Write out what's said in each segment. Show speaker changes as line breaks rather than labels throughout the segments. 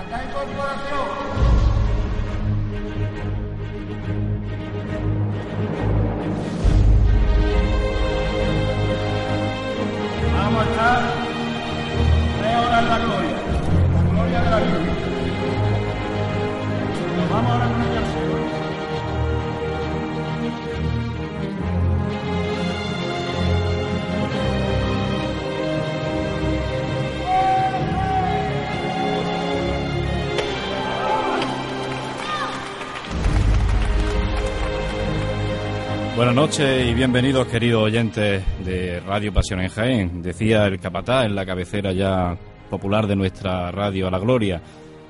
Acá incorporación.
Buenas noches y bienvenidos, queridos oyentes de Radio Pasión en Jaén. Decía el capataz en la cabecera ya popular de nuestra radio A la Gloria.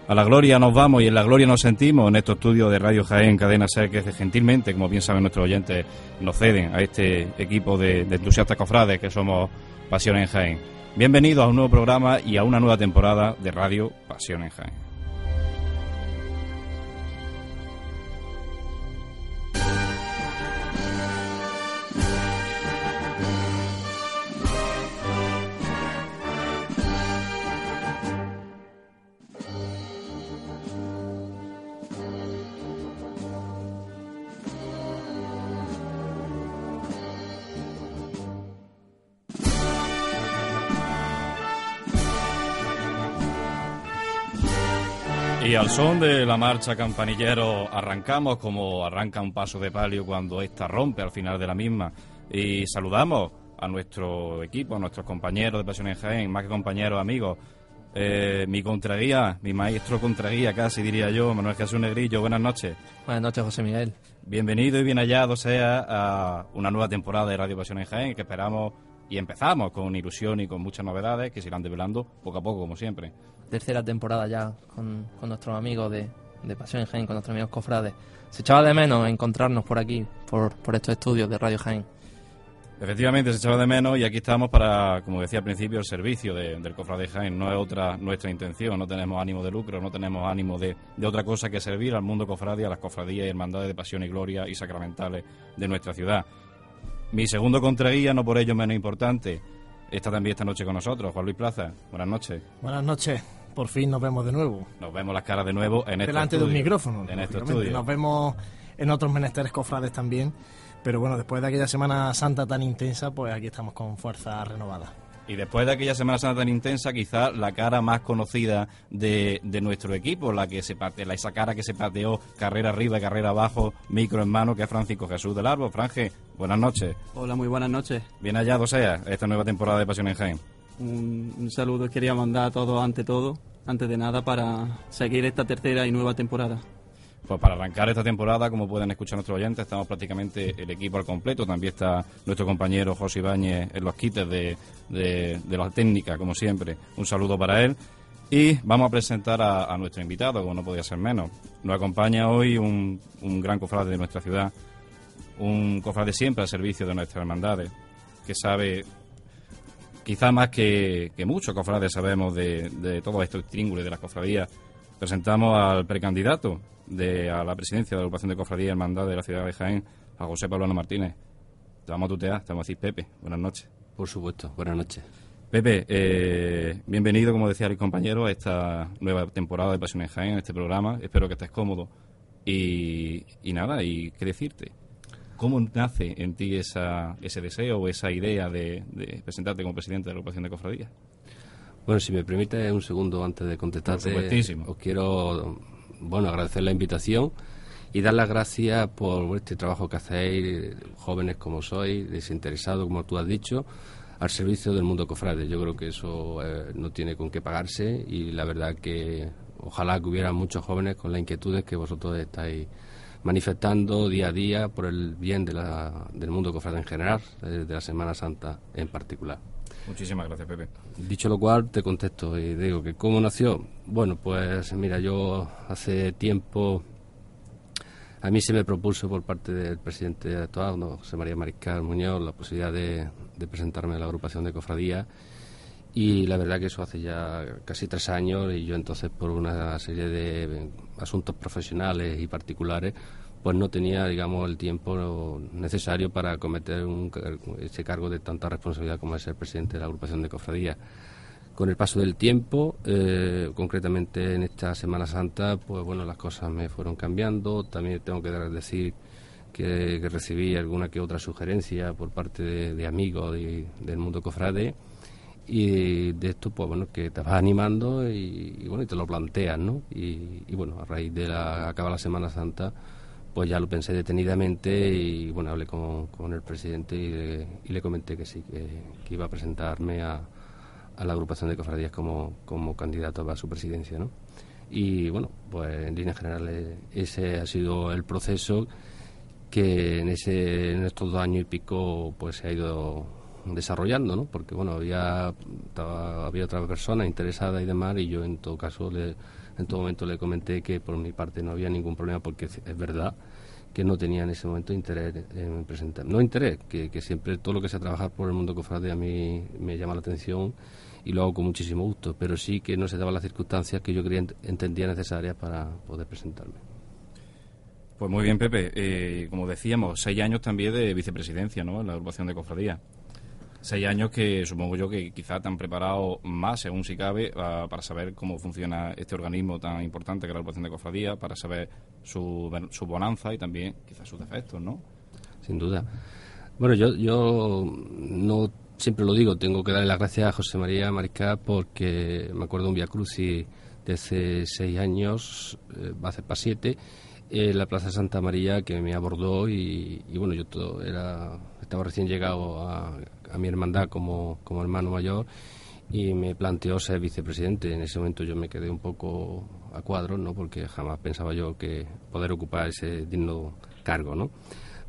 A la Gloria nos vamos y en la Gloria nos sentimos en estos estudios de Radio Jaén, Cadena Ser, que gentilmente, como bien saben nuestros oyentes, nos ceden a este equipo de, de entusiastas cofrades que somos Pasión en Jaén. Bienvenidos a un nuevo programa y a una nueva temporada de Radio Pasión en Jaén. Y al son de la marcha campanillero arrancamos como arranca un paso de palio cuando ésta rompe al final de la misma. Y saludamos a nuestro equipo, a nuestros compañeros de Pasión en Jaén, más que compañeros, amigos. Eh, mi contraguía, mi maestro contraguía casi diría yo, Manuel Jesús Negrillo, buenas noches.
Buenas noches, José Miguel.
Bienvenido y bien hallado sea a una nueva temporada de Radio Pasión en Jaén que esperamos y empezamos con ilusión y con muchas novedades que se irán develando poco a poco, como siempre.
Tercera temporada ya con, con nuestros amigos de, de Pasión en Jaén, con nuestros amigos cofrades. Se echaba de menos encontrarnos por aquí, por, por estos estudios de Radio Jaén.
Efectivamente, se echaba de menos y aquí estamos para, como decía al principio, el servicio de- del Cofrade Jaén. No es otra nuestra intención, no tenemos ánimo de lucro, no tenemos ánimo de, de otra cosa que servir al mundo cofradía, a las cofradías y hermandades de pasión y gloria y sacramentales de nuestra ciudad. Mi segundo contraguía, no por ello menos importante, está también esta noche con nosotros, Juan Luis Plaza. Buenas noches.
Buenas noches. Por fin nos vemos de nuevo.
Nos vemos las caras de nuevo en este
delante de un micrófono.
En este estudio.
Nos vemos en otros menesteres cofrades también. Pero bueno, después de aquella Semana Santa tan intensa, pues aquí estamos con fuerza renovada.
Y después de aquella Semana Santa tan intensa, quizá la cara más conocida de, de nuestro equipo, la que se parte, la, esa cara que se pateó carrera arriba y carrera abajo, micro en mano, que es Francisco Jesús del Árbol. Franje, buenas noches.
Hola, muy buenas noches.
Bien hallado sea esta nueva temporada de Pasión en Jaén.
Un, un saludo quería mandar a todos ante todo, antes de nada, para seguir esta tercera y nueva temporada.
Pues para arrancar esta temporada, como pueden escuchar nuestros oyentes, estamos prácticamente el equipo al completo. También está nuestro compañero José Ibáñez en los quites de, de, de la técnica, como siempre. Un saludo para él. Y vamos a presentar a, a nuestro invitado, como no podía ser menos. Nos acompaña hoy un, un gran cofrade de nuestra ciudad, un cofrade siempre al servicio de nuestras hermandades, que sabe, quizá más que, que muchos cofrades sabemos de, de todos estos tríngulos de las cofradías, presentamos al precandidato de, a la presidencia de la agrupación de cofradías y hermandad de la ciudad de Jaén, a José Pablo Martínez. Te vamos a tutear, te vamos a decir Pepe. Buenas noches.
Por supuesto, buenas noches.
Pepe, eh, bienvenido, como decía el compañero, a esta nueva temporada de Pasión en Jaén, a este programa. Espero que estés cómodo. Y, y nada, y qué decirte. ¿Cómo nace en ti esa, ese deseo o esa idea de, de presentarte como presidente de la agrupación de cofradías?
Bueno, si me permite un segundo antes de contestarte, os quiero bueno agradecer la invitación y dar las gracias por este trabajo que hacéis, jóvenes como sois, desinteresados, como tú has dicho, al servicio del mundo cofrade. Yo creo que eso eh, no tiene con qué pagarse y la verdad que ojalá que hubiera muchos jóvenes con las inquietudes que vosotros estáis manifestando día a día por el bien de la- del mundo cofrade en general, eh, de la Semana Santa en particular.
Muchísimas gracias, Pepe.
Dicho lo cual, te contesto y digo que cómo nació. Bueno, pues mira, yo hace tiempo a mí se me propuso por parte del presidente actual. José María Mariscal Muñoz, la posibilidad de, de presentarme a la agrupación de cofradías y la verdad que eso hace ya casi tres años y yo entonces por una serie de asuntos profesionales y particulares pues no tenía digamos el tiempo necesario para acometer un, ese cargo de tanta responsabilidad como es ser presidente de la agrupación de cofradías con el paso del tiempo, eh, concretamente en esta Semana Santa, pues bueno, las cosas me fueron cambiando. También tengo que decir que, recibí alguna que otra sugerencia por parte de, amigos del mundo cofrade y de esto pues bueno que te vas animando y, bueno y te lo planteas no y, bueno a raíz de la acaba la Semana Santa pues ya lo pensé detenidamente y bueno hablé con, el presidente y le, comenté que sí que, iba a presentarme a, a, la agrupación de cofradías como, como candidato a su presidencia no y bueno pues en líneas generales ese ha sido el proceso que en ese en estos dos años y pico pues se ha ido desarrollando, ¿no? Porque, bueno, había, había otra persona interesada y demás, y yo en todo caso, le, en todo momento le comenté que por mi parte no había ningún problema, porque es, verdad que no tenía en ese momento interés en presentar. No interés, que, que siempre todo lo que sea trabajar por el mundo cofrade a mí me llama la atención y lo hago con muchísimo gusto, pero sí que no se daban las circunstancias que yo creía, entendía necesarias para poder presentarme.
Pues muy bien, Pepe. Eh, como decíamos, seis años también de vicepresidencia ¿no? en la agrupación de cofradía seis años que supongo yo que quizá te han preparado más, según si cabe, para saber cómo funciona este organismo tan importante que es la agrupación de cofradía, para saber su, su bonanza y también quizás sus defectos, ¿no?
Sin duda. Bueno, yo, yo no siempre lo digo, tengo que darle las gracias a José María Mariscal porque me acuerdo un Via Crucis de hace seis años, eh, va a ser para siete, en la Plaza Santa María que me abordó y, y bueno, yo todo era, estaba recién llegado a, a mi hermandad como, como hermano mayor y me planteó ser vicepresidente. En ese momento yo me quedé un poco a cuadro, ¿no? porque jamás pensaba yo que poder ocupar ese digno cargo. ¿no?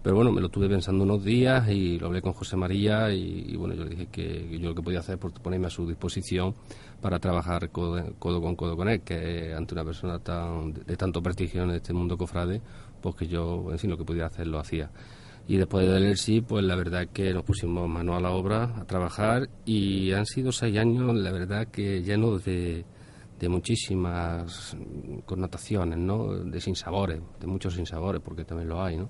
Pero bueno, me lo tuve pensando unos días y lo hablé con José María y, bueno, yo le dije que yo lo que podía hacer es ponerme a su disposición para trabajar codo, con codo con él, que ante una persona tan, de tanto prestigio en este mundo cofrade, pues que yo en fin lo que podía hacer lo hacía. Y después del el sí, pues la verdad que nos pusimos mano a la obra, a trabajar, y han sido seis años, la verdad que llenos de, de muchísimas connotaciones, ¿no? De sinsabores, de muchos sinsabores, porque también lo hay, ¿no?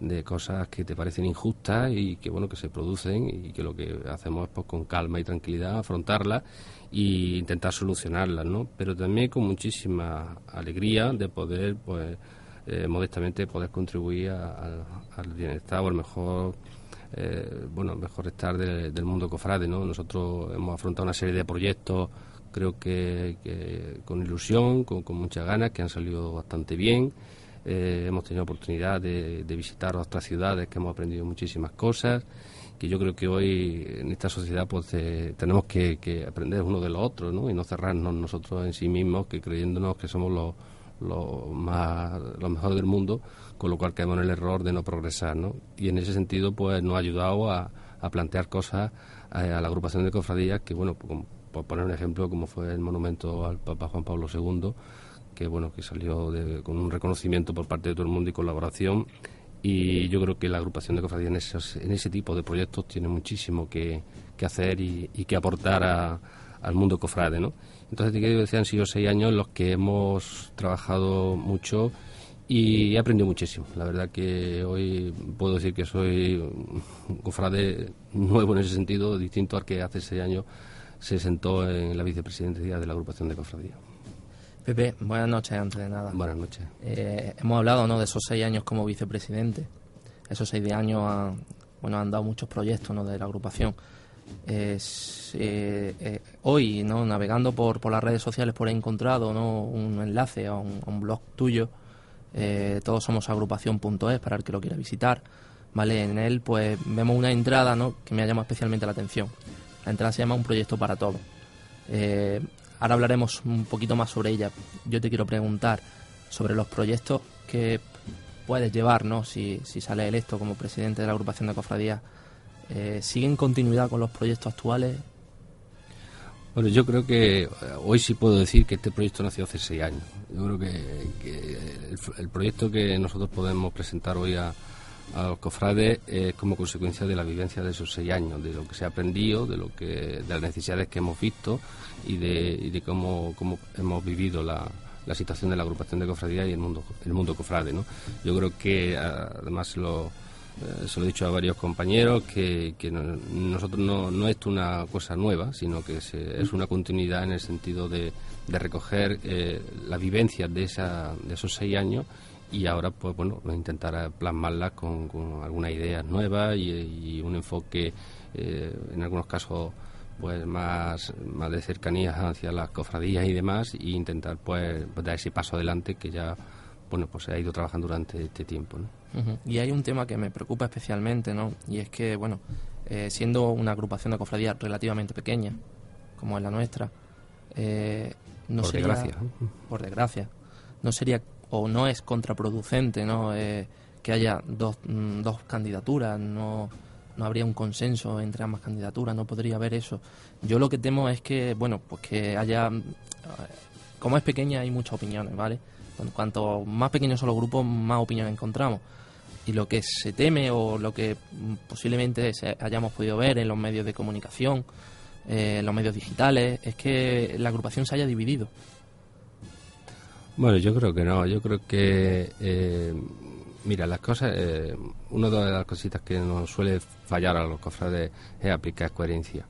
de cosas que te parecen injustas y que bueno que se producen y que lo que hacemos es pues con calma y tranquilidad afrontarlas e intentar solucionarlas no pero también con muchísima alegría de poder pues eh, modestamente poder contribuir al bienestar o al mejor eh, bueno mejor estar del mundo cofrade no nosotros hemos afrontado una serie de proyectos creo que, con ilusión con, con muchas ganas que han salido bastante bien eh, hemos tenido oportunidad de, visitar otras ciudades que hemos aprendido muchísimas cosas que yo creo que hoy en esta sociedad pues tenemos que, que, aprender uno de los otros ¿no? y no cerrarnos nosotros en sí mismos que creyéndonos que somos los lo, más, lo mejor del mundo, con lo cual caemos en el error de no progresar. ¿no? Y en ese sentido, pues nos ha ayudado a, plantear cosas a, la agrupación de cofradías que, bueno, por poner un ejemplo, como fue el monumento al Papa Juan Pablo II, que bueno que salió con un reconocimiento por parte de todo el mundo y colaboración y yo creo que la agrupación de cofradías en, en ese tipo de proyectos tiene muchísimo que, hacer y, que aportar al mundo cofrade, ¿no? Entonces, te decir, han sido seis años los que hemos trabajado mucho y he aprendido muchísimo. La verdad que hoy puedo decir que soy un cofrade nuevo en ese sentido, distinto al que hace seis años se sentó en la vicepresidencia de la agrupación de cofradía.
Pepe, buenas noches antes de nada.
Buenas noches.
Eh, hemos hablado ¿no? de esos seis años como vicepresidente. Esos seis años han, bueno, han dado muchos proyectos ¿no? de la agrupación. Eh, eh, hoy, navegando por, las redes sociales, por he encontrado ¿no? un enlace a un, blog tuyo. Eh, todos somos agrupación.es para el que lo quiera visitar. ¿vale? En él pues vemos una entrada que me ha llamado especialmente la atención. La entrada se llama Un proyecto para todos. Ahora hablaremos un poquito más sobre ella. Yo te quiero preguntar sobre los proyectos que puedes llevar, ¿no? si, si sales electo como presidente de la agrupación de cofradías eh, ¿Sigue en continuidad con los proyectos actuales?
Bueno, yo creo que eh, hoy sí puedo decir que este proyecto nació hace seis años. Yo creo que, el, proyecto que nosotros podemos presentar hoy a, los cofrades es como consecuencia de la vivencia de esos seis años, de lo que se ha aprendido, de lo que, de las necesidades que hemos visto y de, cómo, hemos vivido la, la, situación de la agrupación de cofradía y el mundo, el mundo cofrade. ¿no? Yo creo que además lo se lo he dicho a varios compañeros, que, que nosotros no, no es una cosa nueva, sino que es una continuidad en el sentido de, de recoger eh, las vivencias de, esa, de esos seis años y ahora pues bueno intentar plasmarlas con, con algunas ideas nuevas y, un enfoque eh, en algunos casos pues más, más de cercanías hacia las cofradías y demás e intentar pues, dar ese paso adelante que ya bueno pues se ha ido trabajando durante este tiempo
y hay un tema que me preocupa especialmente no y es que bueno eh, siendo una agrupación de cofradías relativamente pequeña como es la nuestra eh, no
por
sería,
desgracia
por desgracia no sería o no es contraproducente no eh, que haya dos, mm, dos candidaturas no no habría un consenso entre ambas candidaturas, no podría haber eso. Yo lo que temo es que, bueno, pues que haya, eh, como es pequeña hay muchas opiniones, ¿vale? Cuanto más pequeños son los grupos, más opiniones encontramos. Y lo que se teme o lo que posiblemente hayamos podido ver en los medios de comunicación, eh, en los medios digitales, es que la agrupación se haya dividido.
Bueno, yo creo que no. Yo creo que eh, Mira, las cosas, eh, una de las cositas que nos suele fallar a los cofrades es aplicar coherencia.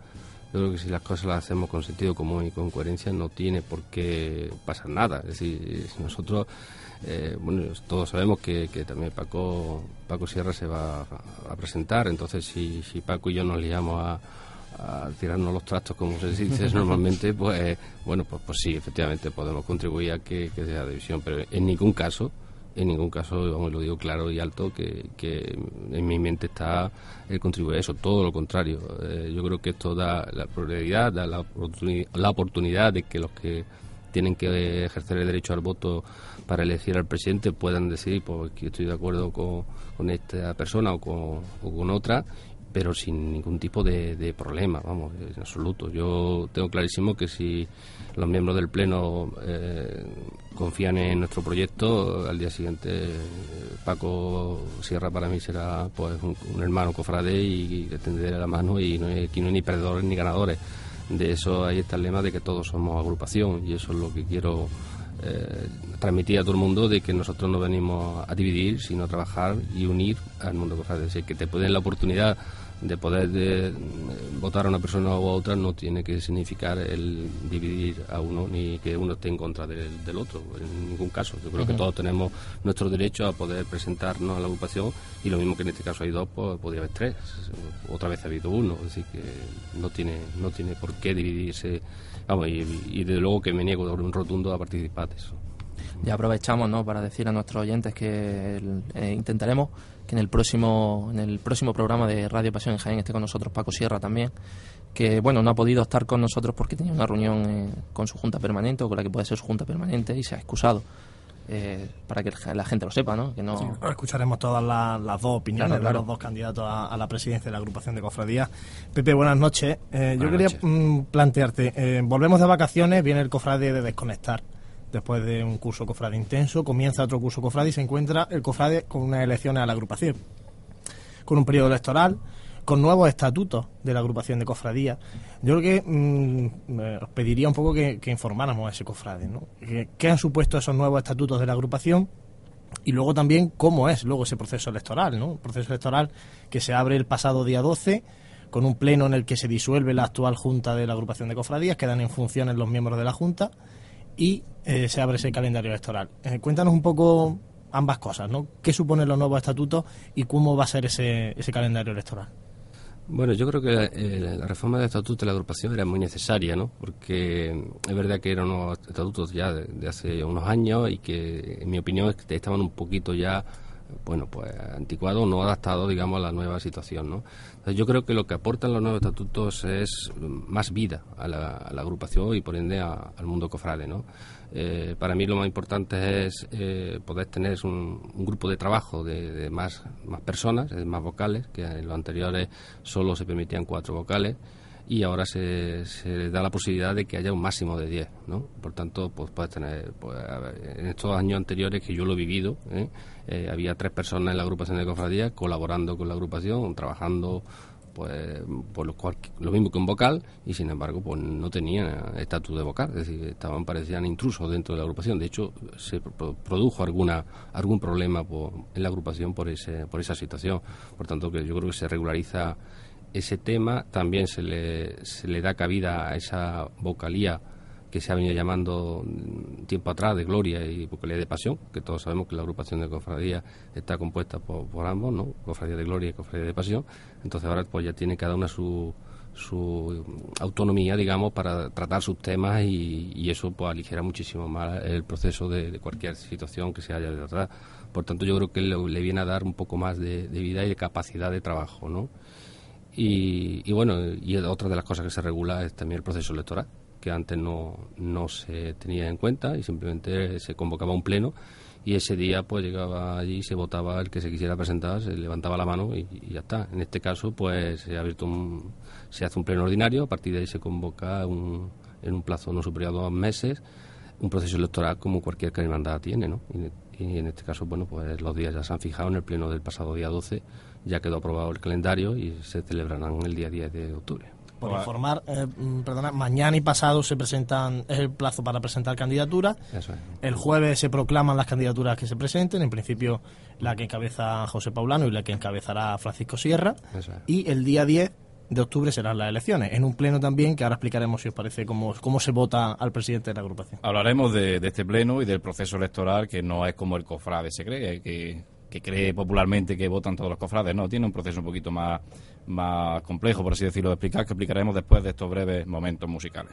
Yo creo que si las cosas las hacemos con sentido común y con coherencia no tiene por qué pasar nada. Es decir, nosotros, eh, bueno, todos sabemos que, también Paco, Paco Sierra se va a, presentar, entonces si, si Paco y yo nos liamos a, tirarnos los trastos, como se dice normalmente, pues bueno, pues, pues sí, efectivamente podemos contribuir a que, que sea división, pero en ningún caso en ningún caso, vamos, lo digo claro y alto, que, en mi mente está el contribuir a eso, todo lo contrario. Eh, yo creo que esto da la prioridad, da la, la oportunidad de que los que tienen que ejercer el derecho al voto para elegir al presidente puedan decidir pues que estoy de acuerdo con, con esta persona o con, o con otra pero sin ningún tipo de, problema, vamos, en absoluto. Yo tengo clarísimo que si los miembros del Pleno eh, confían en nuestro proyecto, al día siguiente Paco Sierra para mí será pues un, hermano cofrade y, le tendré la mano y no hay, aquí no hay ni perdedores ni ganadores. De eso ahí está lema de que todos somos agrupación y eso es lo que quiero eh, transmitir a todo el mundo de que nosotros no venimos a dividir, sino a trabajar y unir al mundo cofrade. Es que te pueden la oportunidad de poder de, votar a una persona u otra no tiene que significar el dividir a uno ni que uno esté en contra del, del otro, en ningún caso. Yo creo que todos tenemos nuestro derecho a poder presentarnos a la agrupación y lo mismo que en este caso hay dos, pues podría haber tres, otra vez ha habido uno, así que no tiene, no tiene por qué dividirse, vamos, y, y desde luego que me niego un rotundo a participar de eso.
Ya aprovechamos ¿no? para decir a nuestros oyentes que eh, intentaremos que en el próximo en el próximo programa de Radio Pasión en Jaén esté con nosotros Paco Sierra también, que bueno no ha podido estar con nosotros porque tenía una reunión eh, con su junta permanente o con la que puede ser su junta permanente y se ha excusado. Eh, para que la gente lo sepa, ¿no? Que no...
escucharemos todas las, dos opiniones de los dos candidatos a, la presidencia de la agrupación de cofradías. Pepe, buenas noches. yo quería mm, plantearte, volvemos de vacaciones, viene el cofrade de desconectar después de un curso cofrade intenso, comienza otro curso cofrade y se encuentra el cofrade con unas elecciones a la agrupación, con un periodo electoral, con nuevos estatutos de la agrupación de cofradías. Yo creo que mm, os pediría un poco que, informáramos a ese cofrade, ¿no? ¿Qué han supuesto esos nuevos estatutos de la agrupación? Y luego también cómo es luego ese proceso electoral, ¿no? proceso electoral que se abre el pasado día 12 con un pleno en el que se disuelve la actual junta de la agrupación de cofradías, quedan en funciones los miembros de la junta y eh, se abre ese calendario electoral. Eh, cuéntanos un poco ambas cosas, ¿no? ¿Qué suponen los nuevos estatutos y cómo va a ser ese, ese calendario electoral?
Bueno, yo creo que eh, la reforma del estatuto de la agrupación era muy necesaria, ¿no? Porque es verdad que eran unos estatutos ya de, hace unos años y que, en mi opinión, estaban un poquito ya, bueno, pues anticuados, no adaptados, digamos, a la nueva situación, ¿no? Yo creo que lo que aportan los nuevos estatutos es más vida a la, agrupación y por ende al mundo cofrade, ¿no? Eh, para mí lo más importante es eh, poder tener un, grupo de trabajo de, más, más personas, más vocales, que en los anteriores solo se permitían cuatro vocales y ahora se, se da la posibilidad de que haya un máximo de diez, ¿no? Por tanto, pues puedes tener, pues, en estos años anteriores que yo lo he vivido, ¿eh? Había tres personas en la agrupación de cofradías colaborando con la agrupación, trabajando pues, por lo, cual, lo mismo que un vocal y sin embargo pues no tenían estatus de vocal, es decir, estaban parecían intrusos dentro de la agrupación. De hecho, se produjo alguna algún problema en la agrupación por ese por esa situación. Por tanto, que yo creo que se regulariza ese tema, también se le, se le da cabida a esa vocalía que se ha venido llamando tiempo atrás de Gloria y Vocalía de Pasión, que todos sabemos que la agrupación de cofradías está compuesta por, ambos, ¿no? Cofradía de Gloria y Cofradía de Pasión. Entonces ahora pues ya tiene cada una su, su autonomía, digamos, para tratar sus temas y, eso pues aligera muchísimo más el proceso de, cualquier situación que se haya de tratar. Por tanto, yo creo que le, viene a dar un poco más de, vida y de capacidad de trabajo, ¿no? Y, bueno, y otra de las cosas que se regula es también el proceso electoral que antes no, no se tenía en cuenta y simplemente se convocaba un pleno y ese día pues llegaba allí, se votaba el que se quisiera presentar, se levantaba la mano y, ya está. En este caso pues se ha abierto un, se hace un pleno ordinario, a partir de ahí se convoca un, en un plazo no superior a dos meses un proceso electoral como cualquier hermandad tiene, ¿no? Y, y, en este caso, bueno, pues los días ya se han fijado en el pleno del pasado día 12, ya quedó aprobado el calendario y se celebrarán el día 10 de octubre
por informar, eh, mm, perdona, mañana y pasado se presentan, es el plazo para presentar candidaturas. El jueves se proclaman las candidaturas que se presenten, en principio la que encabeza José Paulano y la que encabezará Francisco Sierra. Y el día 10 de octubre serán las elecciones, en un pleno también que ahora explicaremos, si os parece, cómo, cómo se vota al presidente de la agrupación.
Hablaremos de, de este pleno y del proceso electoral, que no es como el cofrade se cree, que que cree popularmente que votan todos los cofrades. No, tiene un proceso un poquito más, más complejo, por así decirlo, de explicar, que explicaremos después de estos breves momentos musicales.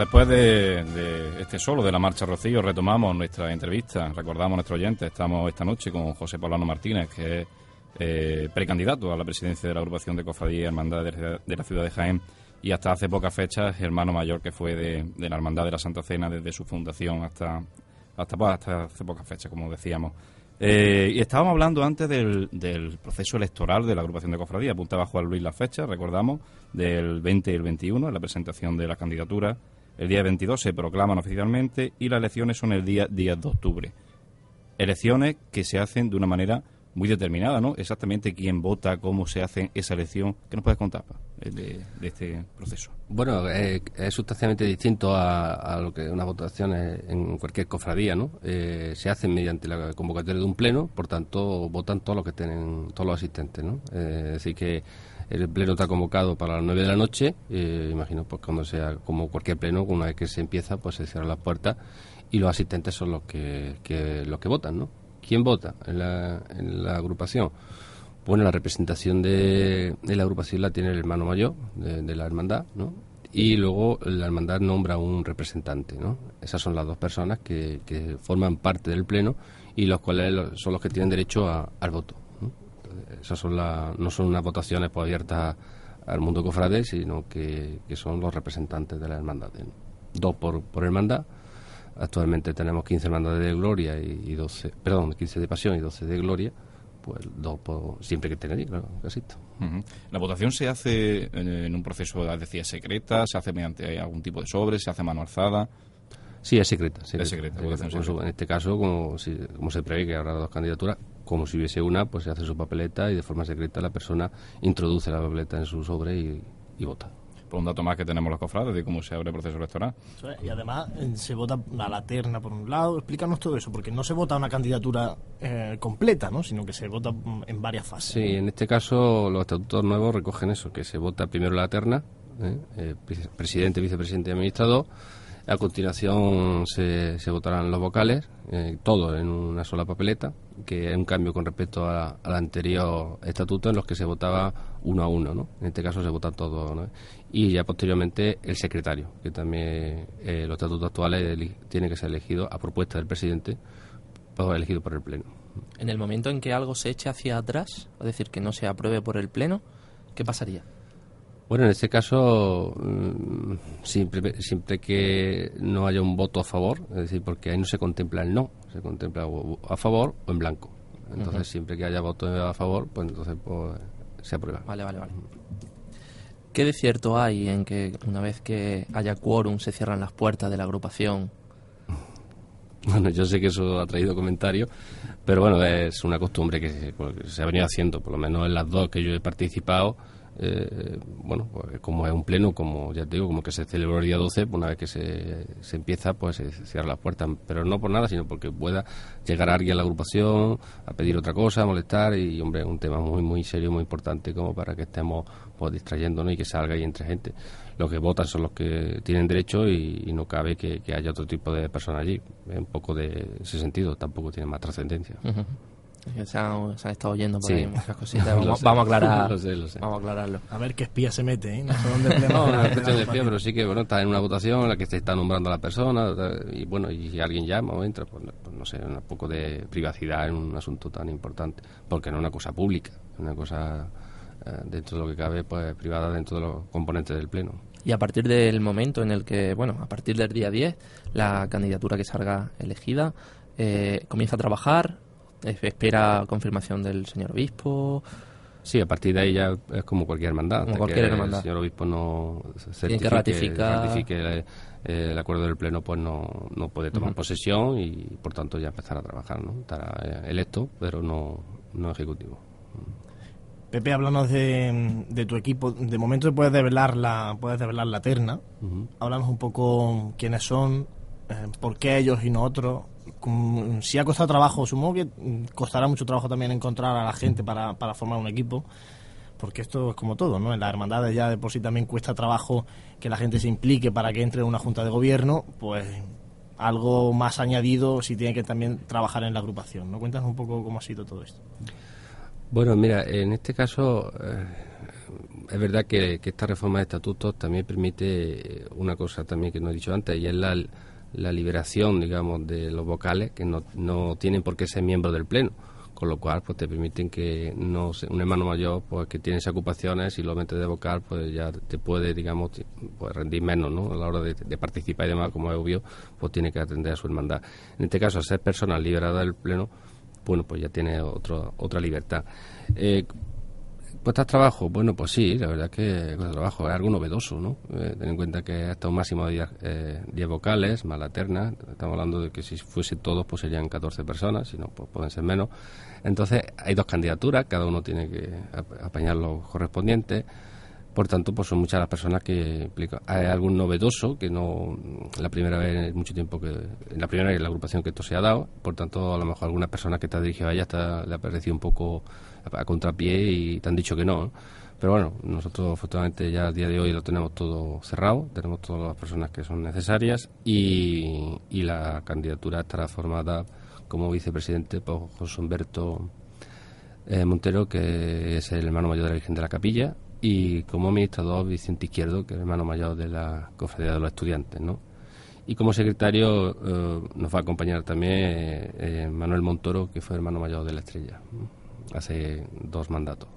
Después de, este solo de la Marcha Rocío retomamos nuestra entrevista, recordamos a nuestro oyente, estamos esta noche con José Paulano Martínez, que es eh, precandidato a la presidencia de la agrupación de cofradía y hermandad de, la ciudad de Jaén y hasta hace pocas fechas hermano mayor que fue de, la hermandad de la Santa Cena desde su fundación hasta, hasta, pues, hasta hace pocas fechas, como decíamos. Eh, y estábamos hablando antes del, del, proceso electoral de la agrupación de cofradía. Apuntaba Juan Luis la fecha, recordamos, del 20 y el 21, la presentación de las candidaturas el día 22 se proclaman oficialmente y las elecciones son el día 10 de octubre. Elecciones que se hacen de una manera muy determinada, ¿no? Exactamente quién vota, cómo se hace esa elección. ¿Qué nos puedes contar de, este proceso?
Bueno, eh, es sustancialmente distinto a, lo que una votación en cualquier cofradía, ¿no? Eh, se hace mediante la convocatoria de un pleno, por tanto votan todos los que tienen, todos los asistentes, ¿no? Eh, es decir que el pleno está convocado para las 9 de la noche. Eh, imagino, pues cuando sea como cualquier pleno, una vez que se empieza, pues se cierran las puertas y los asistentes son los que, los que votan, ¿no? ¿Quién vota en la, en la agrupación? Bueno, la representación de, la agrupación la tiene el hermano mayor de, la hermandad, ¿no? Y luego la hermandad nombra un representante, ¿no? Esas son las dos personas que, que forman parte del pleno y los cuales son los que tienen derecho al voto esas son no son unas votaciones pues, abiertas al mundo cofrade, sino que, son los representantes de la hermandad. Dos por, por hermandad. Actualmente tenemos 15 hermandades de gloria y, 12, perdón, 15 de pasión y 12 de gloria. Pues dos por, siempre que tener, claro, casi.
¿La votación se hace en, un proceso, decía, secreta? ¿Se hace mediante algún tipo de sobre? ¿Se hace mano alzada?
Sí, es secreta.
Es secreta.
En este caso, como, como se prevé que habrá dos candidaturas, como si hubiese una, pues se hace su papeleta y de forma secreta la persona introduce la papeleta en su sobre y, vota.
Por un dato más que tenemos los cofrades de cómo se abre el proceso electoral.
Y además eh, se vota a la terna por un lado. Explícanos todo eso, porque no se vota una candidatura eh, completa, ¿no? sino que se vota mm, en varias fases.
Sí, en este caso los estatutos nuevos recogen eso, que se vota primero la terna, ¿eh? presidente, vicepresidente y administrador a continuación se, se votarán los vocales, eh, todo en una sola papeleta, que es un cambio con respecto al anterior estatuto en los que se votaba uno a uno, ¿no? En este caso se vota todo. Y ya posteriormente el secretario, que también eh, los estatutos actuales tiene que ser elegido a propuesta del presidente, o elegido por el Pleno.
En el momento en que algo se eche hacia atrás, es decir, que no se apruebe por el Pleno, ¿qué pasaría?
Bueno, en este caso, mm, siempre, siempre que no haya un voto a favor, es decir, porque ahí no se contempla el no, se contempla a favor o en blanco. Entonces, siempre que haya voto a favor, pues entonces pues, se aprueba.
Vale, vale, vale. ¿Qué de cierto hay en que una vez que haya quórum se cierran las puertas de la agrupación?
Bueno, yo sé que eso ha traído comentarios, pero bueno, es una costumbre que se ha venido haciendo, por lo menos en las dos que yo he participado eh, bueno, pues como es un pleno, como ya te digo, como que se celebró el día 12, una vez que se, se empieza, pues se cierra las puertas, pero no por nada, sino porque pueda llegar alguien a la agrupación a pedir otra cosa, a molestar, y hombre, es un tema muy, muy serio, muy importante, como para que estemos pues distrayéndonos y que salga y entre gente. Los que votan son los que tienen derecho y, no cabe que, haya otro tipo de personas allí. Es un poco de ese sentido, tampoco tiene más trascendencia.
Se han, estado oyendo por ahí muchas cositas. Vamos, a aclarar, Vamos a aclararlo.
A ver qué espía se mete, ¿eh? No sé
dónde no, no es cuestión de espía, pero sí que bueno, está en una votación en la que se está nombrando a la persona y bueno, y si alguien llama o entra, pues, pues, no sé, un poco de privacidad en un asunto tan importante, porque no es una cosa pública, es una cosa eh, dentro de lo que cabe, pues privada dentro de los componentes del Pleno.
Y a partir del momento en el que, bueno, a partir del día 10, la candidatura que salga elegida eh, comienza a trabajar, espera confirmación del señor obispo.
Sí, a partir de ahí ya es como cualquier hermandad.
Como cualquier hermandad.
El señor obispo no
certifique, que
ratifique eh, el, acuerdo del pleno, pues no, no puede tomar posesión y por tanto ya empezar a trabajar. ¿no? Estará eh, electo, pero no, no ejecutivo.
Pepe, háblanos de, de, tu equipo. De momento puedes develar la, puedes develar la terna. Háblanos un poco quiénes son, eh, por qué ellos y no otros si ha costado trabajo, supongo que costará mucho trabajo también encontrar a la gente para, para formar un equipo, porque esto es como todo, ¿no? En las hermandades ya de por sí también cuesta trabajo que la gente se implique para que entre en una junta de gobierno, pues algo más añadido si tiene que también trabajar en la agrupación, ¿no? Cuéntanos un poco cómo ha sido todo esto.
Bueno, mira, en este caso... Eh, es verdad que, esta reforma de estatutos también permite una cosa también que no he dicho antes, y es la, la liberación, digamos, de los vocales que no, no tienen por qué ser miembros del Pleno con lo cual pues te permiten que no un hermano mayor pues que tiene esas ocupaciones y lo metes de vocal pues ya te puede digamos pues rendir menos ¿no? a la hora de, participar y demás como es obvio pues tiene que atender a su hermandad en este caso al ser persona liberada del pleno bueno pues ya tiene otro, otra libertad eh, ¿Cuesta trabajo? Bueno, pues sí, la verdad es que trabajo, es algo novedoso, ¿no? Eh, ten en cuenta que hasta un máximo de 10 eh, vocales, más la terna, estamos hablando de que si fuese todos, pues serían 14 personas, si no, pues pueden ser menos. Entonces, hay dos candidaturas, cada uno tiene que apañar los correspondientes. Por tanto, pues son muchas las personas que implican. Hay algún novedoso que no. La primera vez en mucho tiempo que. La primera vez en la agrupación que esto se ha dado. Por tanto, a lo mejor algunas personas que ha dirigido a ella le ha parecido un poco a, contrapié y te han dicho que no. Pero bueno, nosotros afortunadamente ya a día de hoy lo tenemos todo cerrado, tenemos todas las personas que son necesarias y, y la candidatura estará formada como vicepresidente por José Humberto eh, Montero, que es el hermano mayor de la Virgen de la Capilla, y como administrador Vicente Izquierdo, que es el hermano mayor de la Cofradía de los Estudiantes, ¿no? Y como secretario eh, nos va a acompañar también eh, Manuel Montoro, que fue hermano mayor de la Estrella, hace dos mandatos.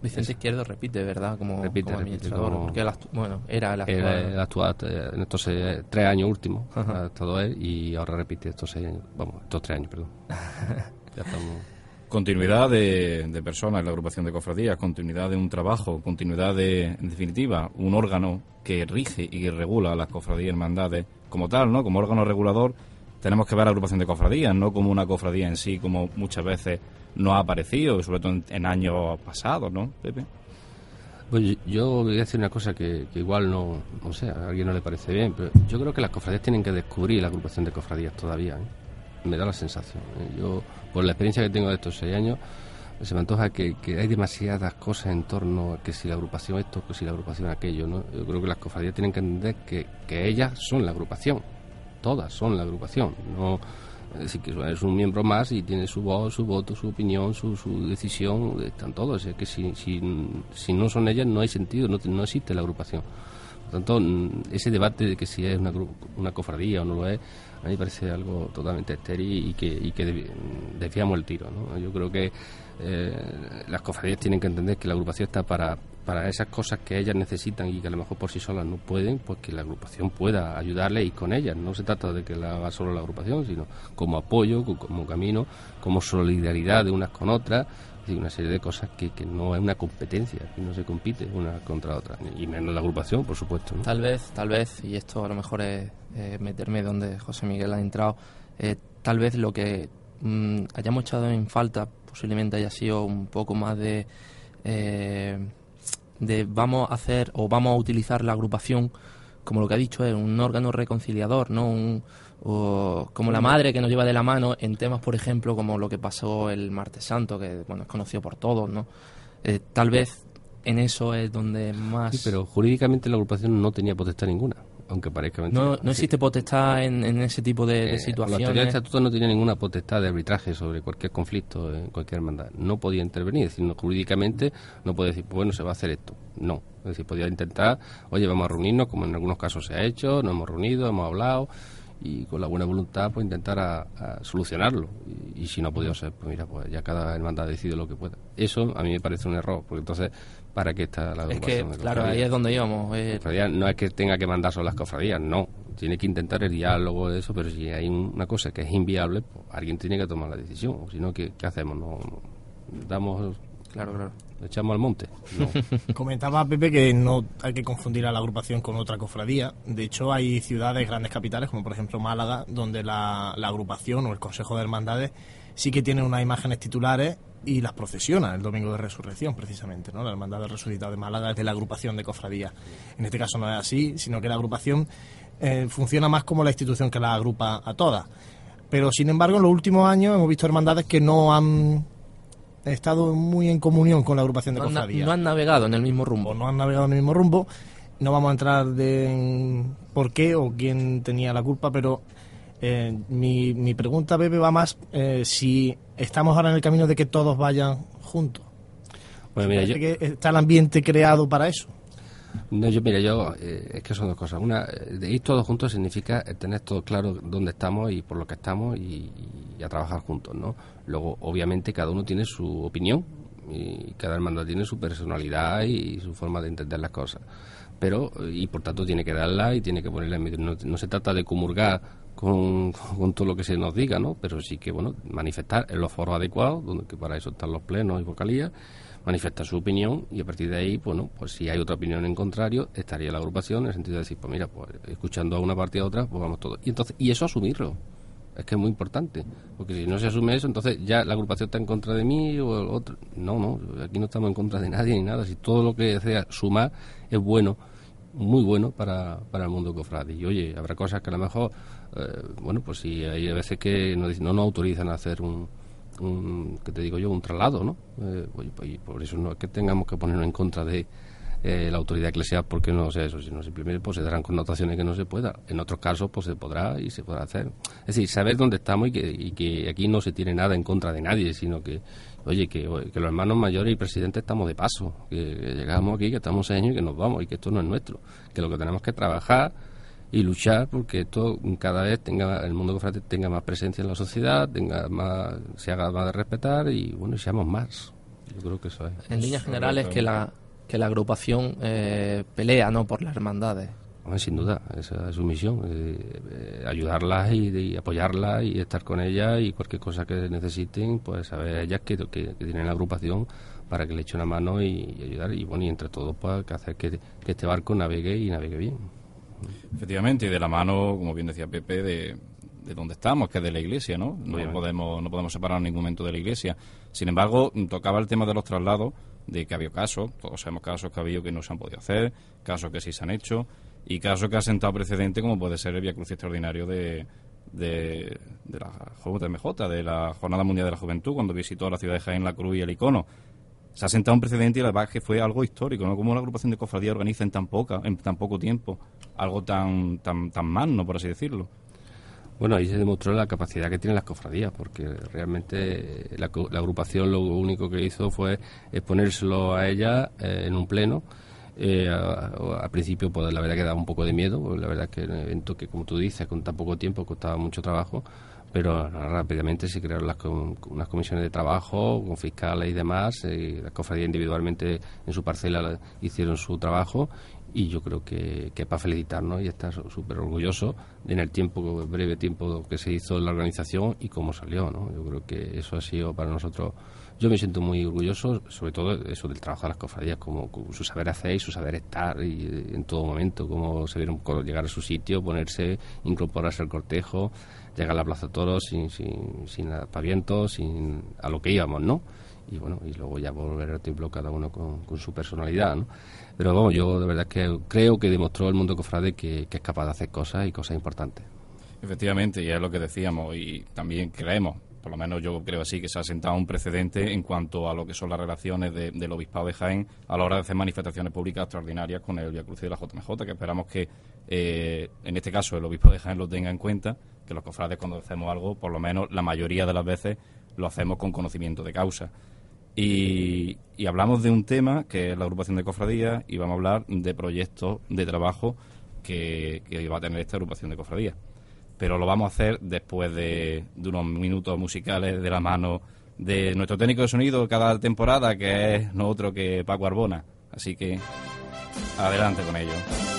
Vicente Izquierdo repite, ¿verdad? Como,
repite,
administrador, porque bueno, era el
actual. Era el actual eh, en estos tres años últimos ha estado él y ahora repite estos seis años, vamos, estos tres años, perdón.
ya estamos... Continuidad de, de, personas en la agrupación de cofradías, continuidad de un trabajo, continuidad de, en definitiva, un órgano que rige y regula las cofradías y hermandades como tal, ¿no? Como órgano regulador tenemos que ver la agrupación de cofradías, no como una cofradía en sí, como muchas veces no ha aparecido, sobre todo en, años pasados, ¿no, Pepe?
Pues yo voy a decir una cosa que, igual no, no sé, a alguien no le parece bien, pero yo creo que las cofradías tienen que descubrir la agrupación de cofradías todavía. ¿eh? Me da la sensación. ¿eh? Yo, por la experiencia que tengo de estos seis años, se me antoja que, hay demasiadas cosas en torno a que si la agrupación esto, que si la agrupación aquello. ¿no? Yo creo que las cofradías tienen que entender que, que ellas son la agrupación, todas son la agrupación. No es decir, que es un miembro más y tiene su voz, su voto, su opinión, su, su decisión, están todos. Es que si, si, si, no son ellas no hay sentido, no, no existe la agrupación. Por tanto, ese debate de que si es una, una cofradía o no lo es, a mí me parece algo totalmente estéril y que, y que el tiro. ¿no? Yo creo que eh, las cofradías tienen que entender que la agrupación está para, para esas cosas que ellas necesitan y que a lo mejor por sí solas no pueden, pues que la agrupación pueda ayudarle y con ellas. No se trata de que la haga solo la agrupación, sino como apoyo, como camino, como solidaridad de unas con otras, y una serie de cosas que, que no es una competencia, que no se compite una contra otra, y menos la agrupación, por supuesto.
Tal vez, tal vez, y esto a lo mejor es meterme donde José Miguel ha entrado, eh, tal vez lo que mm, hayamos echado en falta posiblemente haya sido un poco más de, eh, de vamos a hacer o vamos a utilizar la agrupación como lo que ha dicho es un órgano reconciliador, ¿no? Un, como la madre que nos lleva de la mano en temas, por ejemplo, como lo que pasó el martes santo, que bueno es conocido por todos, ¿no? Eh, tal vez en eso es donde más.
Sí, pero jurídicamente la agrupación no tenía potestad ninguna aunque parezca
mentira. No, existe potestad en, ese tipo de,
eh,
situaciones.
La estatuto no tenía ninguna potestad de arbitraje sobre cualquier conflicto en cualquier hermandad. No podía intervenir, es decir, jurídicamente no puede decir, bueno, se va a hacer esto. No. Es decir, podía intentar, oye, vamos a reunirnos, como en algunos casos se ha hecho, nos hemos reunido, hemos hablado y con la buena voluntad pues intentar a, solucionarlo y, si no ha podido ser pues mira pues ya cada hermandad decide lo que pueda eso a mí me parece un error porque entonces para qué está la
es que claro ahí es donde íbamos
eh. no es que tenga que mandar solo las cofradías no. Tiene que intentar el diálogo de eso pero si hay una cosa que es inviable pues alguien tiene que tomar la decisión. O si no ¿qué, hacemos no damos
claro claro.
¿Le echamos al monte?
Comentaba Pepe que no hay que confundir a la agrupación con otra cofradía. De hecho, hay ciudades, grandes capitales, como por ejemplo Málaga, donde la, agrupación o el Consejo de Hermandades sí que tiene unas imágenes titulares y las procesiona el domingo de resurrección, precisamente. ¿no? La Hermandad de Resucitado de Málaga es de la agrupación de cofradías. En este caso no es así, sino que la agrupación eh, funciona más como la institución que la agrupa a todas. Pero, sin embargo, en los últimos años hemos visto hermandades que no han estado muy en comunión con la agrupación de cofradías.
No han navegado en el mismo rumbo.
no han navegado en el mismo rumbo. No vamos a entrar de por qué o quién tenía la culpa, pero eh, mi, mi, pregunta, Pepe, va más eh, si estamos ahora en el camino de que todos vayan juntos. Pues mira, que está el ambiente creado para eso.
No, yo, mira, yo, eh, es que son dos cosas. Una, de ir todos juntos significa tener todo claro dónde estamos y por lo que estamos y, a trabajar juntos, ¿no? Luego, obviamente, cada uno tiene su opinión y cada hermandad tiene su personalidad y su forma de entender las cosas. Pero, y por tanto, tiene que darla y tiene que ponerla en medio. No, se trata de comulgar con, todo lo que se nos diga, ¿no? Pero sí que, bueno, manifestar en los foros adecuados, donde que para eso están los plenos y vocalías manifiesta su opinión y a partir de ahí, bueno, pues si hay otra opinión en contrario, estaría la agrupación en el sentido de decir, pues mira, pues escuchando a una parte y a otra, pues vamos todos. Y entonces, y eso asumirlo. Es que es muy importante, porque si no se asume eso, entonces ya la agrupación está en contra de mí o el otro. No, no, aquí no estamos en contra de nadie ni nada. Si todo lo que sea sumar es bueno, muy bueno para, para el mundo cofrade. Y oye, habrá cosas que a lo mejor, eh, bueno, pues si hay veces que no, no nos autorizan a hacer un, un, que te digo yo, un traslado, ¿no? Eh, pues, y por eso no es que tengamos que ponernos en contra de eh, la autoridad eclesial porque no sea eso, sino simplemente pues se darán connotaciones que no se pueda. En otros casos pues se podrá y se podrá hacer. Es decir, saber dónde estamos y que, y que aquí no se tiene nada en contra de nadie, sino que, oye, que, que los hermanos mayores y presidentes estamos de paso, que, llegamos aquí, que estamos años y que nos vamos y que esto no es nuestro, que lo que tenemos que trabajar y luchar porque esto cada vez tenga el mundo cofrade tenga más presencia en la sociedad, tenga más se haga más de respetar y bueno, y seamos más. Yo creo que eso es.
En líneas generales que la que la agrupación eh, pelea no por las hermandades.
sin duda, esa es su misión, eh, eh, ayudarlas y, apoyarlas y estar con ellas y cualquier cosa que necesiten, pues saber ellas que, que, tienen la agrupación para que le echen una mano y, ayudar y bueno, y entre todos pues hacer que este barco navegue y navegue bien.
Efectivamente, y de la mano, como bien decía Pepe, de, de donde estamos, que es de la iglesia, ¿no? No podemos, no podemos separar en ningún momento de la iglesia. Sin embargo, tocaba el tema de los traslados, de que había casos, todos sabemos casos que ha habido que no se han podido hacer, casos que sí se han hecho, y casos que ha sentado precedente, como puede ser el Via Cruz Extraordinario de, de, de la JMJ, de la Jornada Mundial de la Juventud, cuando visitó la ciudad de Jaén la Cruz y el Icono se ha sentado un precedente y la verdad que fue algo histórico, ¿no? Como una agrupación de cofradía organiza en tan poca, en tan poco tiempo, algo tan, tan, tan magno, por así decirlo.
Bueno, ahí se demostró la capacidad que tienen las cofradías, porque realmente la, agrupación lo único que hizo fue exponérselo a ella eh, en un pleno. Eh, al principio, pues la verdad que daba un poco de miedo, la verdad que un evento que, como tú dices, con tan poco tiempo costaba mucho trabajo, pero rápidamente se crearon las unas comisiones de trabajo con fiscales y demás, y las cofradías individualmente en su parcela hicieron su trabajo y yo creo que, que para felicitarnos y estar súper orgulloso en el tiempo, breve tiempo que se hizo la organización y cómo salió, ¿no? Yo creo que eso ha sido para nosotros yo me siento muy orgulloso, sobre todo eso del trabajo de las cofradías, como, su saber hacer y su saber estar y, en todo momento, cómo se vieron llegar a su sitio, ponerse, incorporarse al cortejo, llegar a la Plaza Toro sin, sin, sin apavientos, sin, a lo que íbamos, ¿no? Y bueno, y luego ya volver al templo cada uno con, su personalidad, ¿no? Pero vamos, yo de verdad que creo que demostró el mundo cofrade que, que es capaz de hacer cosas y cosas importantes.
Efectivamente, y es lo que decíamos, y también creemos, por lo menos yo creo así, que se ha sentado un precedente en cuanto a lo que son las relaciones del Obispado de Jaén a la hora de hacer manifestaciones públicas extraordinarias con el Via Cruz de la JMJ, que esperamos que eh, en este caso el Obispado de Jaén lo tenga en cuenta, que los cofrades cuando hacemos algo, por lo menos la mayoría de las veces lo hacemos con conocimiento de causa. Y, hablamos de un tema que es la agrupación de cofradías y vamos a hablar de proyectos de trabajo que, que va a tener esta agrupación de cofradías pero lo vamos a hacer después de, unos minutos musicales de la mano de nuestro técnico de sonido cada temporada, que es no otro que Paco Arbona. Así que adelante con ello.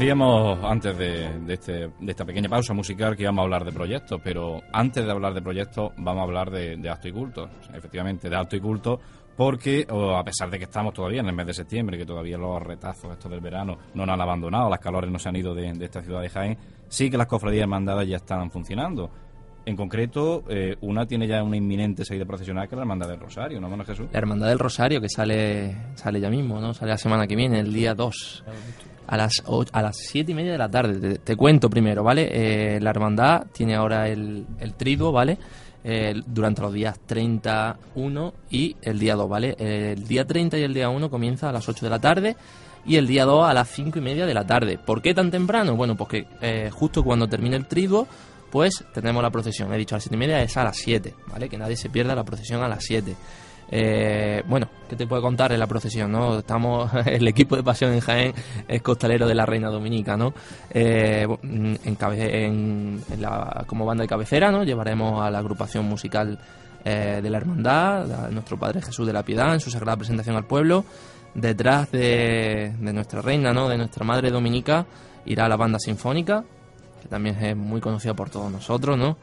Decíamos antes de, este, de esta pequeña pausa musical que íbamos a hablar de proyectos, pero antes de hablar de proyectos vamos a hablar de, acto y culto. efectivamente, de acto y culto, porque a pesar de que estamos todavía en el mes de septiembre, que todavía los retazos estos del verano no nos han abandonado, las calores no se han ido de, de esta ciudad de Jaén, sí que las cofradías mandadas ya están funcionando. En concreto, eh, una tiene ya una inminente salida procesional que es la Hermandad del Rosario, ¿no, Jesús?
La Hermandad del Rosario, que sale sale ya mismo, ¿no? Sale la semana que viene, el día 2, a las a las 7 y media de la tarde. Te, cuento primero, ¿vale? Eh, la Hermandad tiene ahora el, el triduo, ¿vale? Eh, durante los días 31 y el día 2, ¿vale? El día 30 y el día 1 comienza a las 8 de la tarde y el día 2 a las 5 y media de la tarde. ¿Por qué tan temprano? Bueno, pues que justo cuando termine el triduo pues tenemos la procesión. He dicho a las 7 y media, es a las 7, ¿vale? Que nadie se pierda la procesión a las 7. Eh, bueno, ¿qué te puedo contar en la procesión? no Estamos, el equipo de Pasión en Jaén es costalero de la Reina Dominica, ¿no? Eh, la, como banda de cabecera, ¿no? Llevaremos a la agrupación musical eh, de la Hermandad, a nuestro Padre Jesús de la Piedad, en su sagrada presentación al pueblo. Detrás de, de nuestra reina, ¿no? De nuestra Madre Dominica, irá la banda sinfónica, que también es muy conocido por todos nosotros, ¿no?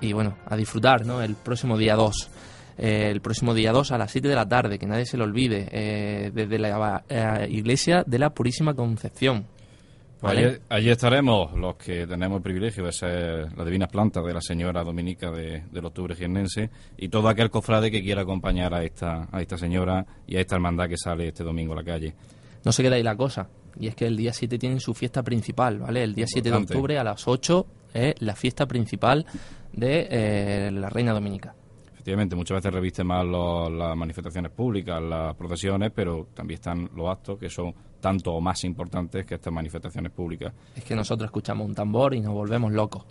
Y bueno, a disfrutar, ¿no? El próximo día 2. Eh, el próximo día 2 a las 7 de la tarde, que nadie se lo olvide, eh, desde la eh, iglesia de la Purísima Concepción.
Pues allí, estaremos los que tenemos el privilegio de ser las divinas plantas de la señora dominica de, del octubre giernense y todo aquel cofrade que quiera acompañar a esta, a esta señora y a esta hermandad que sale este domingo a la calle.
No se queda ahí la cosa y es que el día 7 tienen su fiesta principal, ¿vale? El día 7 de octubre a las 8 es la fiesta principal de eh, la Reina Dominica.
Efectivamente, muchas veces reviste más las manifestaciones públicas, las procesiones, pero también están los actos que son tanto o más importantes que estas manifestaciones públicas.
Es que nosotros escuchamos un tambor y nos volvemos locos.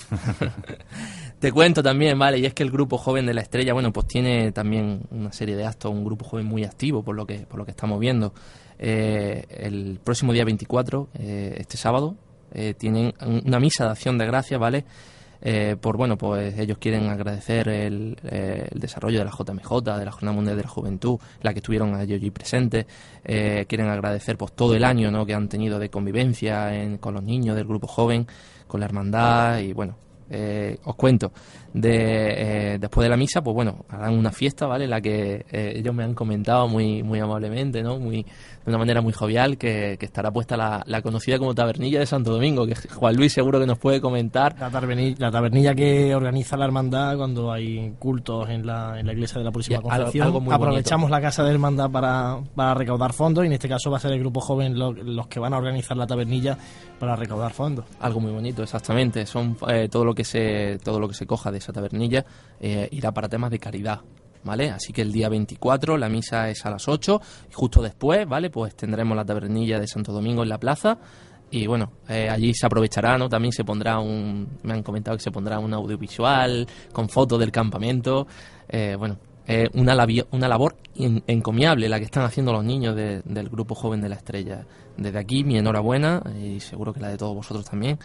Te cuento también, ¿vale? Y es que el grupo joven de la estrella, bueno, pues tiene también una serie de actos, un grupo joven muy activo por lo que, por lo que estamos viendo. Eh, el próximo día 24, eh, este sábado, eh, tienen una misa de acción de gracias, ¿vale? por bueno, pues ellos quieren agradecer el, desarrollo de la JMJ, de la Jornada Mundial de la Juventud, la que estuvieron ellos allí presentes. quieren agradecer pues todo el año ¿no? que han tenido de convivencia con los niños del grupo joven, con la hermandad y bueno, os cuento de, eh, después de la misa, pues bueno, harán una fiesta, ¿vale? La que eh, ellos me han comentado muy, muy amablemente, ¿no? Muy, de una manera muy jovial, que, estará puesta la, conocida como Tabernilla de Santo Domingo, que Juan Luis seguro que nos puede comentar.
La tabernilla, la tabernilla que organiza la hermandad cuando hay cultos en la, en la iglesia de la Purísima Concepción. Aprovechamos la casa de hermandad para, para recaudar fondos y en este caso va a ser el grupo joven los que van a organizar la tabernilla para recaudar fondos.
Algo muy bonito, exactamente. Son eh, todo lo que se todo lo que se coja de tabernilla eh, irá para temas de caridad. ¿Vale? Así que el día 24 la misa es a las 8 y justo después, ¿vale? Pues tendremos la tabernilla de Santo Domingo en la plaza y bueno, eh, allí se aprovechará, ¿no? También se pondrá un, me han comentado que se pondrá un audiovisual con fotos del campamento, eh, bueno, una, una labor encomiable la que están haciendo los niños del grupo joven de la estrella. Desde aquí mi enhorabuena y seguro que la de todos vosotros también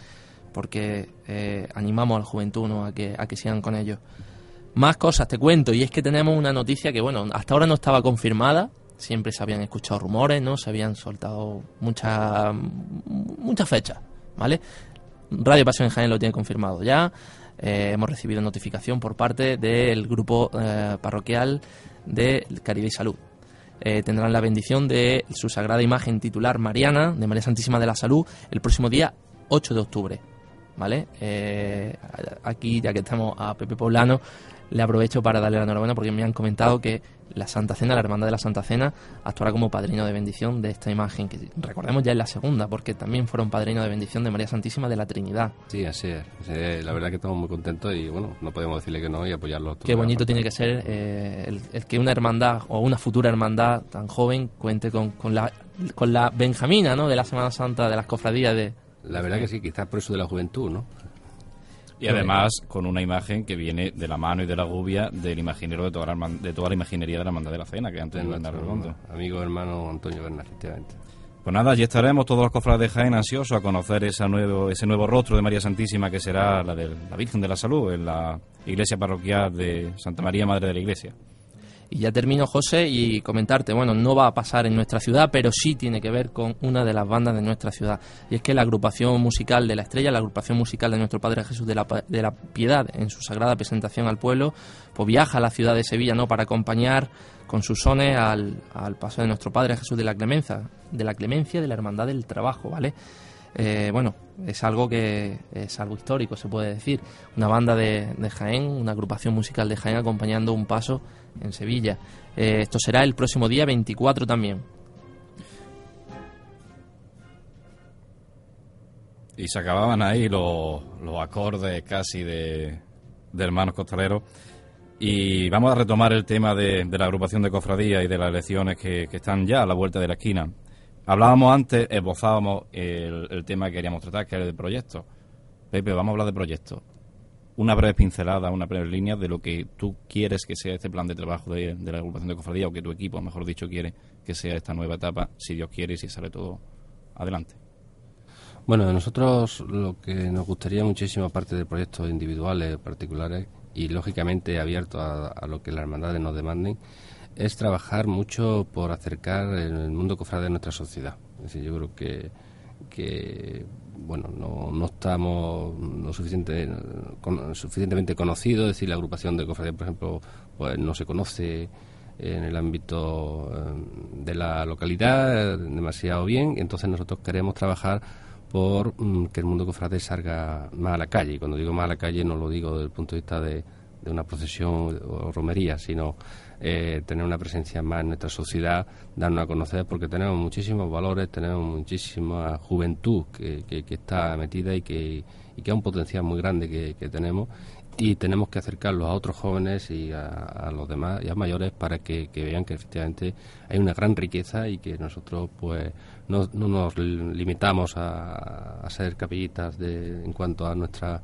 porque eh, animamos a la juventud a, que, a que sigan con ellos. Más cosas te cuento, y es que tenemos una noticia que, bueno, hasta ahora no estaba confirmada, siempre se habían escuchado rumores, ¿no? Se habían soltado muchas muchas fechas, ¿vale? Radio Pasión en Jaén lo tiene confirmado ya. Eh, hemos recibido notificación por parte del grupo eh, parroquial de Caribe y Salud. tendrán la bendición de su sagrada imagen titular Mariana, de María Santísima de la Salud, el próximo día 8 de octubre. ¿Vale? Eh, aquí, ya que estamos a Pepe Poblano, le aprovecho para darle la enhorabuena porque me han comentado que la Santa Cena, la Hermandad de la Santa Cena, actuará como padrino de bendición de esta imagen, que recordemos ya es la segunda, porque también fueron padrino de bendición de María Santísima de la Trinidad.
Sí, así es. La verdad que estamos muy contentos y bueno, no podemos decirle que no y apoyarlo.
Qué bonito tiene que ser eh, el, que una hermandad o una futura hermandad tan joven cuente con, con, la, con la Benjamina ¿no? de la Semana Santa de las cofradías de,
la verdad que sí, quizás por eso de la juventud, ¿no?
Y además con una imagen que viene de la mano y de la gubia del imaginero de toda la, de toda la imaginería de la Manda de la Cena, que antes de Bernardo Redondo.
Amigo hermano Antonio Bernal, efectivamente.
Pues nada, allí estaremos todos los cofrades de Jaén ansiosos a conocer ese nuevo, ese nuevo rostro de María Santísima que será la de la Virgen de la Salud en la iglesia parroquial de Santa María, Madre de la Iglesia.
Y ya termino, José, y comentarte, bueno, no va a pasar en nuestra ciudad, pero sí tiene que ver con una de las bandas de nuestra ciudad. Y es que la agrupación musical de la Estrella, la agrupación musical de nuestro Padre Jesús de la, de la Piedad, en su sagrada presentación al pueblo, pues viaja a la ciudad de Sevilla, ¿no?, para acompañar con sus sones al, al paso de nuestro Padre Jesús de la Clemencia, de la Clemencia de la Hermandad del Trabajo, ¿vale? Eh, bueno, es algo que es algo histórico, se puede decir. Una banda de, Jaén, una agrupación musical de Jaén acompañando un paso en Sevilla. Eh, esto será el próximo día 24 también.
Y se acababan ahí los, los acordes casi de, de Hermanos Costaleros. Y vamos a retomar el tema de, la agrupación de cofradías y de las elecciones que están ya a la vuelta de la esquina. Hablábamos antes, esbozábamos el, tema que queríamos tratar, que era el de proyectos. Pepe, vamos a hablar de proyectos. Una breve pincelada, una breve línea de lo que tú quieres que sea este plan de trabajo de, la agrupación de cofradía o que tu equipo, mejor dicho, quiere que sea esta nueva etapa, si Dios quiere y si sale todo adelante.
Bueno, nosotros lo que nos gustaría muchísimo, aparte de proyectos individuales, particulares y lógicamente abiertos a lo que las hermandades nos demanden, es trabajar mucho por acercar el mundo cofrade a nuestra sociedad. Es decir, yo creo que, que bueno, no, no estamos lo suficiente, con, suficientemente conocidos, decir, la agrupación de cofradías, por ejemplo, pues no se conoce en el ámbito eh, de la localidad demasiado bien, entonces nosotros queremos trabajar por mm, que el mundo cofrade salga más a la calle. Y cuando digo más a la calle no lo digo desde el punto de vista de, de una procesión o romería, sino eh, tener una presencia más en nuestra sociedad, darnos a conocer, porque tenemos muchísimos valores, tenemos muchísima juventud que, que, que está metida y que, y que es un potencial muy grande que, que tenemos y tenemos que acercarlos a otros jóvenes y a, a los demás y a mayores para que, vean que efectivamente hay una gran riqueza y que nosotros pues no, no nos limitamos a, a, ser capillitas de, en cuanto a nuestra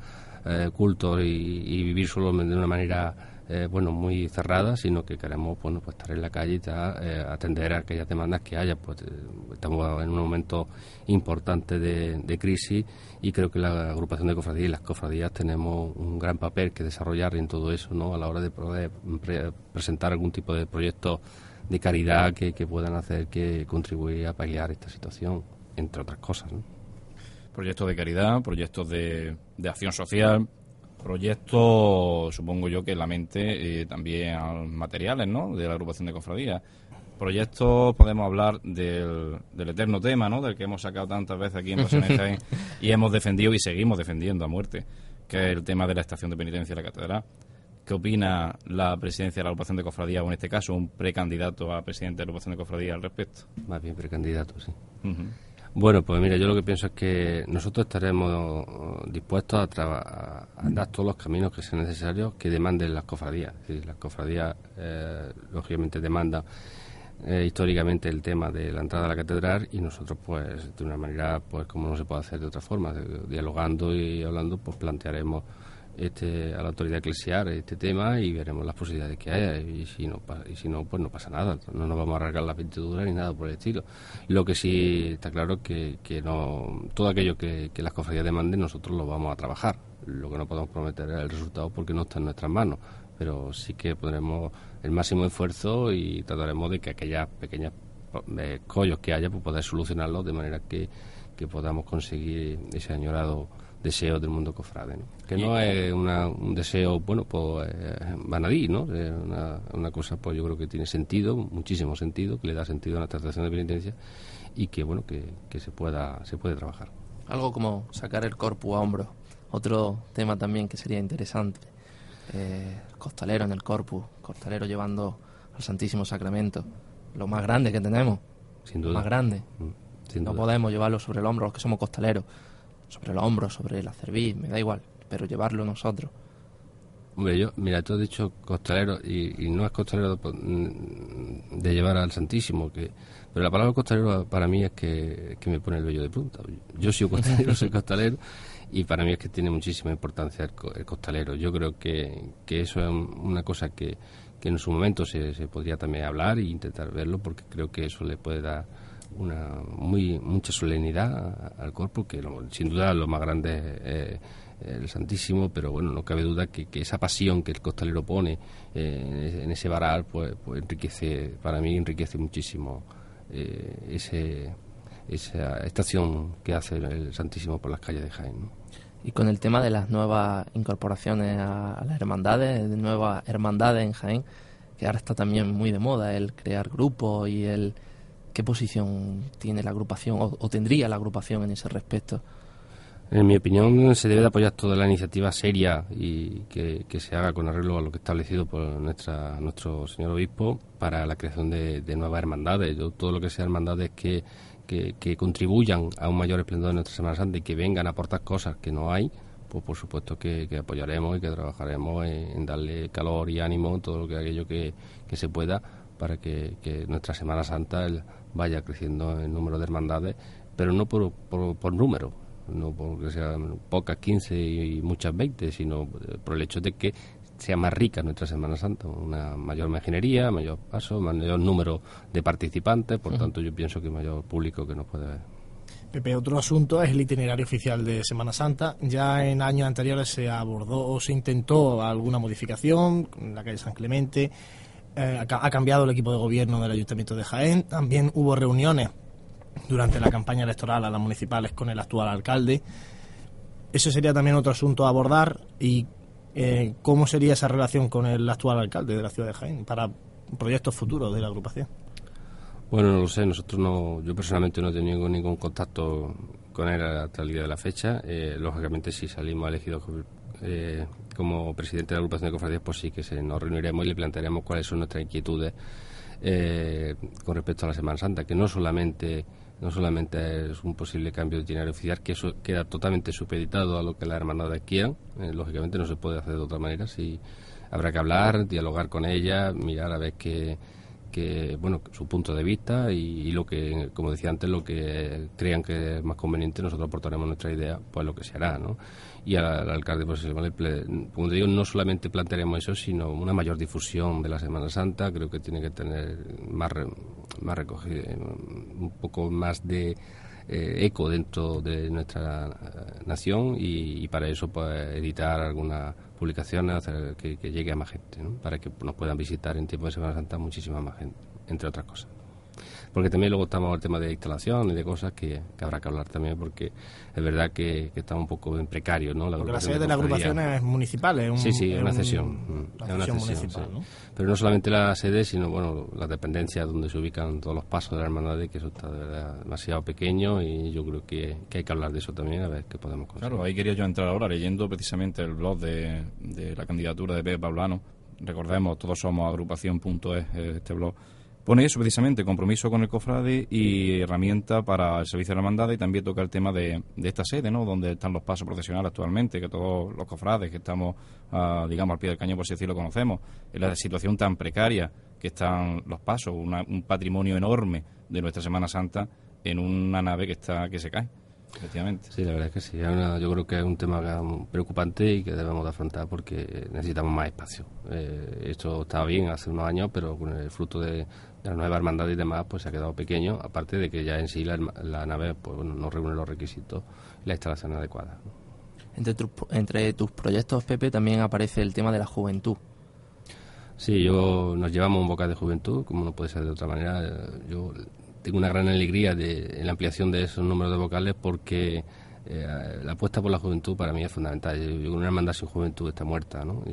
eh, culto y, vivir solo de una manera eh, bueno muy cerrada sino que queremos bueno pues estar en la calle y eh, atender a aquellas demandas que haya pues estamos en un momento importante de, de, crisis y creo que la agrupación de cofradías y las cofradías tenemos un gran papel que desarrollar en todo eso no a la hora de poder pre presentar algún tipo de proyecto de caridad que, que puedan hacer que contribuir a paliar esta situación entre otras cosas ¿no?
Proyectos de caridad proyectos de, de acción social proyectos, supongo yo que en la mente eh, también materiales, ¿no? De la agrupación de cofradías. Proyectos, podemos hablar del, del, eterno tema, ¿no? Del que hemos sacado tantas veces aquí en Pasiones y hemos defendido y seguimos defendiendo a muerte, que es el tema de la estación de penitencia de la catedral. ¿Qué opina la presidencia de la agrupación de cofradías, o en este caso un precandidato a presidente de la agrupación de cofradías al respecto?
Más bien precandidato, sí. Uh -huh. Bueno, pues mira, yo lo que pienso es que nosotros estaremos dispuestos a, a, dar todos los caminos que sean necesarios que demanden las cofradías. Decir, las cofradías, eh, lógicamente, demandan eh, históricamente el tema de la entrada a la catedral y nosotros, pues, de una manera, pues, como no se puede hacer de otra forma, dialogando y hablando, pues plantearemos este, a la autoridad eclesial este tema y veremos las posibilidades que haya. Y si no y si no pues no pasa nada. No nos vamos a arrancar la vestidura ni nada por el estilo. Lo que sí está claro que, que no todo aquello que, las cofradías demanden nosotros lo vamos a trabajar. Lo que no podemos prometer es el resultado porque no está en nuestras manos. Pero sí que pondremos el máximo esfuerzo y trataremos de que aquellas pequeñas eh, que haya pues poder solucionarlos de manera que, que podamos conseguir ese añorado deseo del mundo cofrade, ¿no? que no es una, un deseo, bueno, pues eh, banadí, ¿no? Es una, una, cosa, pues yo creo que tiene sentido, muchísimo sentido, que le da sentido a la tratación de penitencia y que, bueno, que, que se pueda se puede trabajar.
Algo como sacar el corpus a hombros, otro tema también que sería interesante. Eh, costalero en el corpus, costalero llevando al Santísimo Sacramento, lo más grande que tenemos,
sin duda.
más grande.
Mm, sin
no
duda.
podemos llevarlo sobre el hombro los que somos costaleros sobre el hombro, sobre la cerviz, me da igual, pero llevarlo nosotros.
Hombre, yo, mira, tú has dicho costalero y, y no es costalero de, mm, de, llevar al Santísimo, que pero la palabra costalero para mí es que, que me pone el vello de punta. Yo soy costalero, soy costalero y para mí es que tiene muchísima importancia el, el costalero. Yo creo que, que eso es una cosa que, que en su momento se, se podría también hablar e intentar verlo porque creo que eso le puede dar una mucha solemnidad al cuerpo, que sin duda lo más grande es el Santísimo, pero bueno, no cabe duda que, esa pasión que el costalero pone eh, en ese varal, pues, pues, enriquece, para mí enriquece muchísimo eh, ese, esa estación que hace el Santísimo por las calles de Jaén.
Y con el tema de las nuevas incorporaciones a, las hermandades, de nuevas hermandades en Jaén, que ahora está también muy de moda el crear grupos y el qué posición tiene la agrupación o tendría la agrupación en ese respecto.
En mi opinión, se debe de apoyar toda la iniciativa seria y que, se haga con arreglo a lo que establecido por nuestra, nuestro señor obispo para la creación de, nuevas hermandades. todo lo que sea hermandades que, que, contribuyan a un mayor esplendor de nuestra Semana Santa y que vengan a aportar cosas que no hay, pues por supuesto que, apoyaremos y que trabajaremos en, darle calor y ánimo, todo lo que aquello que, se pueda para que, nuestra Semana Santa vaya creciendo en número de hermandades, pero no por, por, por número, no porque sean pocas 15 y muchas 20, sino por el hecho de que sea más rica nuestra Semana Santa, una mayor imaginería, mayor paso, mayor número de participantes, por tanto yo pienso que mayor público que nos puede ver.
Pepe, otro asunto es el itinerario oficial de Semana Santa. Ya en años anteriores se abordó o se intentó alguna modificación en la calle San Clemente. Eh, ha cambiado el equipo de gobierno del Ayuntamiento de Jaén. También hubo reuniones durante la campaña electoral a las municipales con el actual alcalde. Ese sería también otro asunto a abordar y eh, cómo sería esa relación con el actual alcalde de la ciudad de Jaén para proyectos futuros de la agrupación.
Bueno, no lo sé, nosotros no, yo personalmente no he tenido ningún contacto con él hasta el día de la fecha. Eh, lógicamente, si salimos elegidos eh, como presidente de la agrupación de cofradías, pues sí que se, nos reuniremos y le plantearemos cuáles son nuestras inquietudes con respecto a la Semana Santa, que no solamente no solamente es un posible cambio de itinerario oficial, que eso queda totalmente supeditado a lo que las hermandades quieran. Eh, lógicamente no se puede hacer de otra manera. Si habrá que hablar, dialogar con ella, mirar a ver qué, que, bueno, su punto de vista y, lo que, como decía antes, lo que crean que es más conveniente, nosotros aportaremos nuestra idea, pues lo que se hará, ¿no? Y al, alcalde, pues, como te digo, no solamente plantearemos eso, sino una mayor difusión de la Semana Santa, creo que tiene que tener más, más recogido, un poco más de eh, eco dentro de nuestra eh, nación y, para eso pues editar algunas publicaciones hacer que, llegue a más gente, para que nos puedan visitar en tiempo de Semana Santa muchísima más gente, entre otras cosas porque también luego estamos el tema de instalación y de cosas que, habrá que hablar también, porque es verdad que, que estamos un poco en precario, ¿no?
La, la sede de, la agrupación es municipal, es un,
Sí, sí, es una cesión. es una municipal, ¿no? Pero no solamente la sede, sino, bueno, las dependencias donde se ubican todos los pasos de la hermandad, que eso está de verdad demasiado pequeño y yo creo que, hay que hablar de eso también, a ver qué podemos conseguir.
Claro, ahí quería yo entrar ahora leyendo precisamente el blog de, de la candidatura de Pepe Pablano. Recordemos, todos somos agrupación.es, este blog Pone eso precisamente, compromiso con el cofrade y herramienta para el servicio de la hermandad y también toca el tema de, esta sede, ¿no? Donde están los pasos profesionales actualmente, que todos los cofrades que estamos, ah, digamos, al pie del cañón, por así decirlo, conocemos. En la situación tan precaria que están los pasos, un patrimonio enorme de nuestra Semana Santa en una nave que está que se cae. Efectivamente.
Sí, la verdad es que sí. yo creo que es un tema preocupante y que debemos de afrontar porque necesitamos más espacio. Eh, esto estaba bien hace unos años, pero con el fruto de, la nueva hermandad y demás, pues se ha quedado pequeño, aparte de que ya en sí la, nave pues, no reúne los requisitos y la instalación adecuada.
Entre, entre tus proyectos, Pepe, también aparece el tema de la juventud.
Sí, yo nos llevamos un boca de juventud, como no puede ser de otra manera. Yo tengo una gran alegría de, en la ampliación de esos números de vocales porque eh, la apuesta por la juventud para mí es fundamental. Yo, una hermandad sin juventud está muerta, ¿no?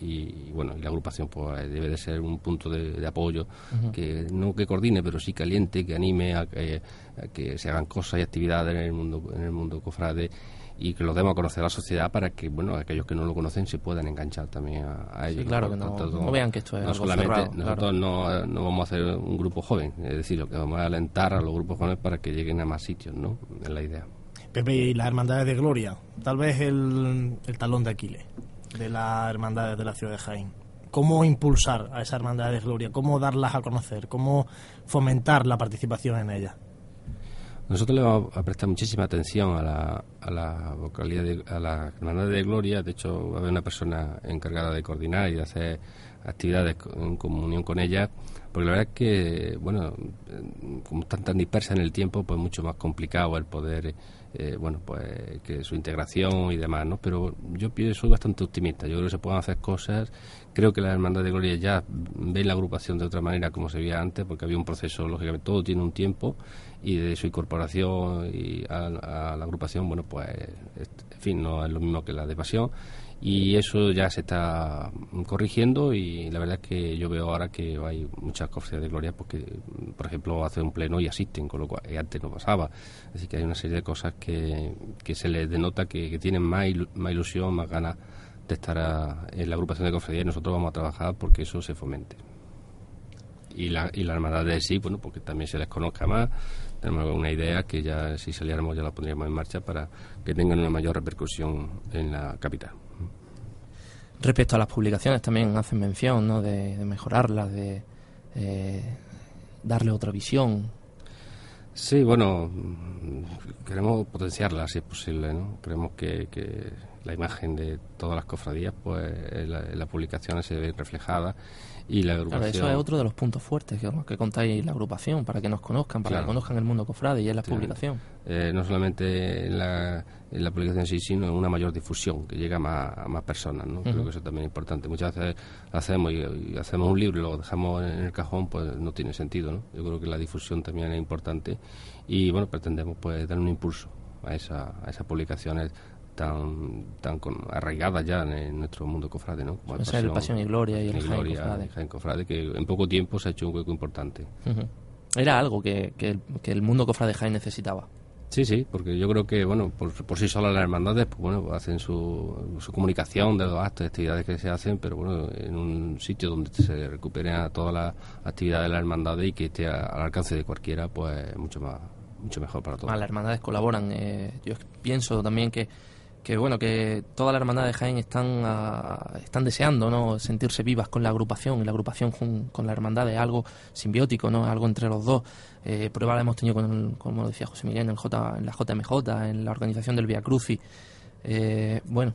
Y, bueno, y la agrupación pues debe de ser un punto de, apoyo que no que coordine, pero sí caliente, que anime a que, se hagan cosas y actividades en el mundo en el mundo cofrade y que lo demos a conocer a la sociedad para que bueno aquellos que no lo conocen se puedan enganchar también a, ellos.
claro, que no, vean que esto es
no solamente nosotros no, no, vamos a hacer un grupo joven, es decir, lo que vamos a alentar a los grupos jóvenes para que lleguen a más sitios, ¿no? Es la idea.
Pepe, y las hermandades de gloria, tal vez el, talón de Aquiles de las hermandades de la ciudad de Jaén. ¿Cómo impulsar a esas hermandades de gloria? ¿Cómo darlas a conocer? ¿Cómo fomentar la participación en ellas?
Nosotros le vamos a prestar muchísima atención a la, a la vocalidad, de, a la hermandad de gloria. De hecho, va a haber una persona encargada de coordinar y de hacer actividades en comunión con ellas Porque la verdad es que, bueno, como están tan dispersas en el tiempo, pues mucho más complicado el poder, eh, bueno, pues que su integración y demás, ¿no? Pero yo soy bastante optimista. Yo creo que se pueden hacer cosas. Creo que la Hermandad de Gloria ya ve la agrupación de otra manera como se veía antes, porque había un proceso, lógicamente, todo tiene un tiempo y de su incorporación y a, la agrupación, bueno, pues, en fin, no es lo mismo que la de Pasión y eso ya se está corrigiendo y la verdad es que yo veo ahora que hay muchas cofradías de gloria porque por ejemplo hace un pleno y asisten con lo cual antes no pasaba. Así que hay una serie de cosas que, que se les denota que, tienen más, más ilusión más ganas de estar en la agrupación de cofradías y nosotros vamos a trabajar porque eso se fomente. Y la, y la hermandad de sí bueno porque también se les conozca más. Tenemos una idea que ya si saliéramos ya la pondríamos en marcha para que tengan una mayor repercusión en la capital
Respecto a las publicaciones también hacen mención ¿no? de, mejorarlas, de darle otra visión.
Sí, bueno, queremos potenciarlas si es posible, ¿no? Creemos que, que la imagen de todas las cofradías, pues en, las publicaciones se ve reflejada y la agrupación...
eso es otro de los puntos fuertes que, que contáis la agrupación, para que nos conozcan, para que conozcan el mundo cofrade y es la publicación.
Eh, no solamente en la, en la publicación sí, sino en una mayor difusión, que llega a más, personas, ¿no? Creo que eso también es importante. Muchas veces hacemos y, hacemos un libro y lo dejamos en el cajón, pues no tiene sentido, ¿no? Yo creo que la difusión también es importante y, bueno, pretendemos pues dar un impulso a, esa, a esas publicaciones tan, tan arraigadas ya en, nuestro mundo cofrade, ¿no?
Como el pasión, y Gloria y el
Jaén Cofrade. que en poco tiempo se ha hecho un hueco importante.
Era algo que, que, el, que el mundo cofrade Jaén necesitaba.
Sí, sí, porque yo creo que, bueno, por, por sí solas las hermandades, pues bueno, hacen su, su comunicación de los actos, actividades que se hacen, pero bueno, en un sitio donde se recuperen todas las actividades de las hermandades y que esté al alcance de cualquiera, pues mucho más mucho mejor para todos.
las hermandades colaboran. Eh, yo pienso también que que bueno que toda la hermandad de Jaén están están deseando no sentirse vivas con la agrupación y la agrupación con la hermandad es algo simbiótico no algo entre los dos. Eh, prueba la hemos tenido con como decía José Miguel en, el J, en la JMJ en la organización del Via Cruci eh, bueno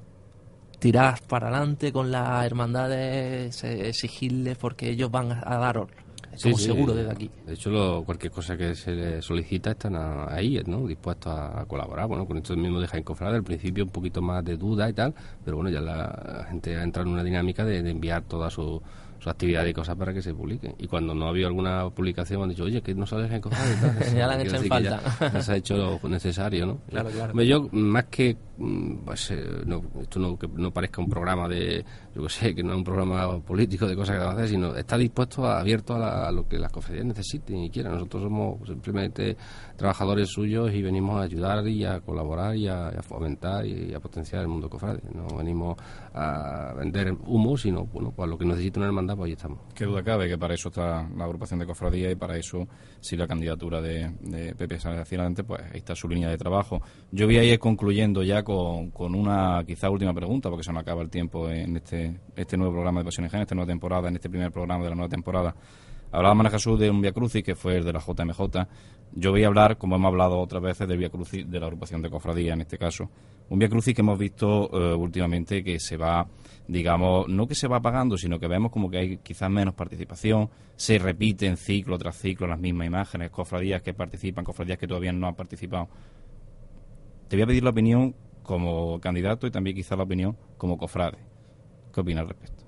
tirar para adelante con las hermandades exigirles porque ellos van a dar sí, seguro desde aquí.
De hecho, cualquier cosa que se les solicita están ahí, ¿no? Dispuestos a, colaborar. Bueno, con esto mismo de Jaén Cofrade, al principio un poquito más de duda y tal, pero bueno, ya la, gente ha entrado en una dinámica de, de enviar toda su actividades y cosas para que se publiquen. Y cuando no ha habido alguna publicación, han dicho, oye, que no sales en cosas
ya la han hecho en falta.
Ya, se ha hecho lo necesario, ¿no?
Claro, claro.
Yo, más que, pues, eh, no, esto no, que no parezca un programa de, yo que sé, que no es un programa político de cosas que vamos a hacer, sino está dispuesto, a, abierto a, lo que las cofradías necesiten y quieran. Nosotros somos simplemente trabajadores suyos y venimos a ayudar y a colaborar y a, fomentar y a potenciar el mundo cofrade. No venimos a vender humo, sino, bueno, pues lo que necesita una hermandad pues ahí estamos.
Qué duda cabe que para eso está la agrupación de cofradía y para eso, si la candidatura de, de Pepe adelante, pues ahí está su línea de trabajo. Yo voy a ir concluyendo ya con, con una quizá última pregunta, porque se nos acaba el tiempo en este, este nuevo programa de Pasiones en esta nueva temporada, en este primer programa de la nueva temporada. Hablaba María de un Via Crucis que fue el de la JMJ. Yo voy a hablar, como hemos hablado otras veces, del Via Crucis de la agrupación de cofradía en este caso. Un Via Crucis que hemos visto eh, últimamente que se va, digamos, no que se va apagando, sino que vemos como que hay quizás menos participación, se repiten ciclo tras ciclo las mismas imágenes, cofradías que participan, cofradías que todavía no han participado. Te voy a pedir la opinión como candidato y también quizás la opinión como cofrade. ¿Qué opinas al respecto?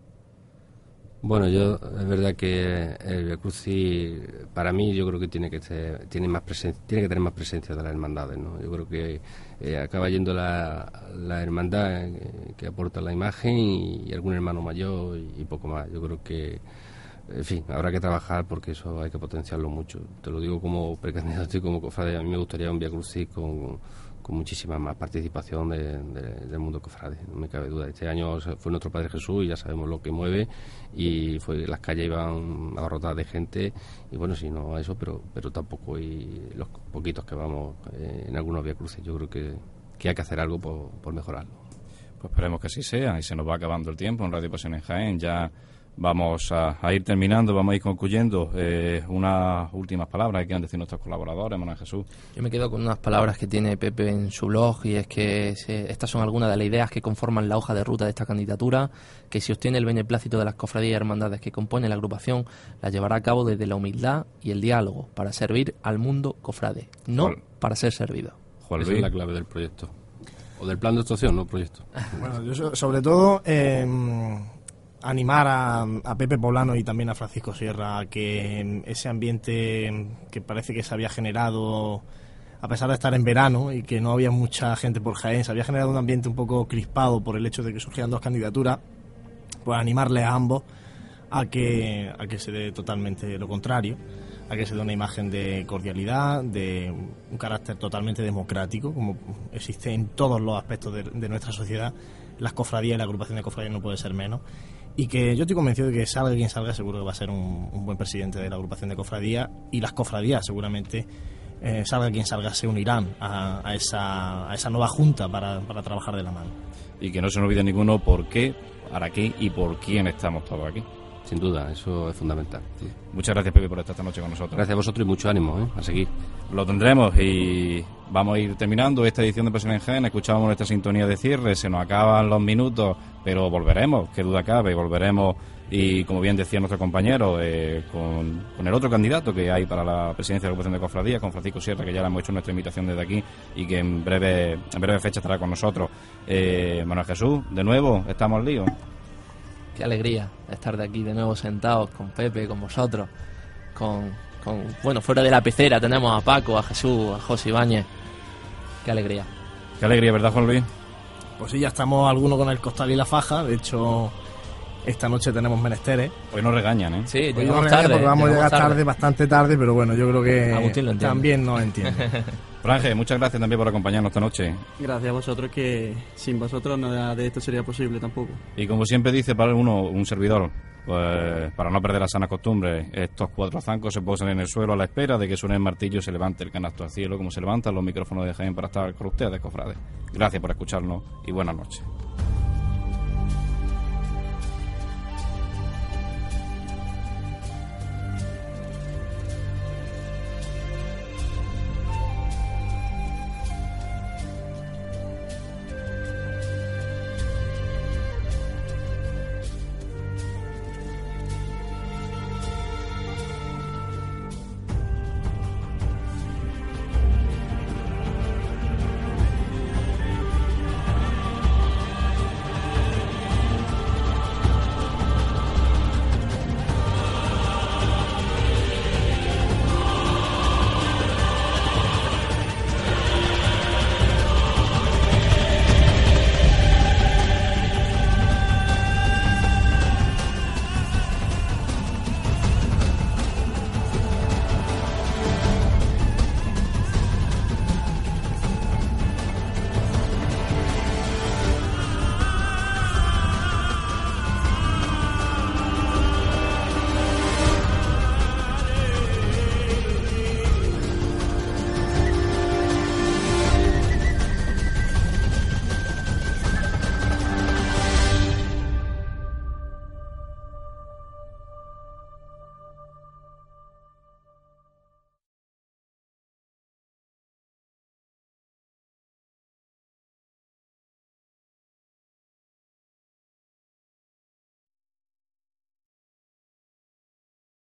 Bueno, yo es verdad que el Crucis para mí yo creo que tiene que tiene más presencia, tiene que tener más presencia de las hermandades, ¿no? Yo creo que eh, acaba yendo la, la hermandad eh, que aporta la imagen y, algún hermano mayor y, poco más. Yo creo que en fin, habrá que trabajar porque eso hay que potenciarlo mucho. Te lo digo como precandidato y como cofrade, a mí me gustaría un Via Crucis con con muchísima más participación del mundo cofrade, no me cabe duda. Este año fue nuestro Padre Jesús y ya sabemos lo que mueve y fue las calles iban abarrotadas de gente y bueno, si no eso, pero pero tampoco y los poquitos que vamos eh, en algunos vía cruces, yo creo que, que hay que hacer algo por, por mejorarlo.
Pues esperemos que así sea y se nos va acabando el tiempo en Radio Pasión en Jaén. Ya Vamos a, ir terminando, vamos a ir concluyendo. Eh, unas últimas palabras que quieran decir nuestros colaboradores, Manuel Jesús.
Yo me quedo con unas palabras que tiene Pepe en su blog y es que estas son algunas de las ideas que conforman la hoja de ruta de esta candidatura, que si obtiene el beneplácito de las cofradías y hermandades que componen la agrupación, la llevará a cabo desde la humildad y el diálogo para servir al mundo cofrade, no para ser servido.
Esa es la clave del proyecto. O del plan de actuación, no proyecto.
Bueno, yo sobre todo... Eh, animar a, Pepe Poblano y también a Francisco Sierra que ese ambiente que parece que se había generado a pesar de estar en verano y que no había mucha gente por Jaén, se había generado un ambiente un poco crispado por el hecho de que surgían dos candidaturas, pues animarle a ambos a que, a que se dé totalmente lo contrario, a que se dé una imagen de cordialidad, de un carácter totalmente democrático, como existe en todos los aspectos de, de nuestra sociedad. Las cofradías y la agrupación de cofradías no puede ser menos y que yo estoy convencido de que salga quien salga, seguro que va a ser un, buen presidente de la agrupación de cofradía y las cofradías seguramente, eh, salga quien salga, se unirán a, esa, a esa nueva junta para, para trabajar de la mano.
Y que no se nos olvide ninguno por qué, para qué y por quién estamos todos aquí.
Sin duda, eso es fundamental.
Muchas gracias, Pepe, por estar esta noche con nosotros.
Gracias a vosotros y mucho ánimo ¿eh? a seguir.
Lo tendremos y vamos a ir terminando esta edición de Presión en Gen. Escuchábamos nuestra sintonía de cierre, se nos acaban los minutos, pero volveremos, qué duda cabe, volveremos. Y como bien decía nuestro compañero, eh, con, el otro candidato que hay para la presidencia de la Agrupación de Cofradía, con Francisco Sierra, que ya le hemos hecho nuestra invitación desde aquí y que en breve, en breve fecha estará con nosotros. Eh, Manuel Jesús, de nuevo, estamos líos.
Qué alegría estar de aquí de nuevo sentados con Pepe, con vosotros, con, bueno, fuera de la pecera tenemos a Paco, a Jesús, a José Ibáñez. Qué alegría.
Qué alegría, ¿verdad, Juan Luis?
Pues sí, ya estamos algunos con el costal y la faja. De hecho, esta noche tenemos menesteres.
Hoy nos regañan, ¿eh?
Sí,
Hoy nos tarde. Porque vamos a llegar tarde. bastante tarde, pero bueno, yo creo que también nos entiende.
Franje, muchas gracias también por acompañarnos esta noche.
Gracias a vosotros, que sin vosotros nada de esto sería posible tampoco.
Y como siempre dice para uno, un servidor, pues para no perder la sana costumbre, estos cuatro zancos se posan en el suelo a la espera de que suene el martillo y se levante el canasto al cielo, como se levantan los micrófonos de Jaén para estar con ustedes, cofrades. Gracias por escucharnos y buenas noches.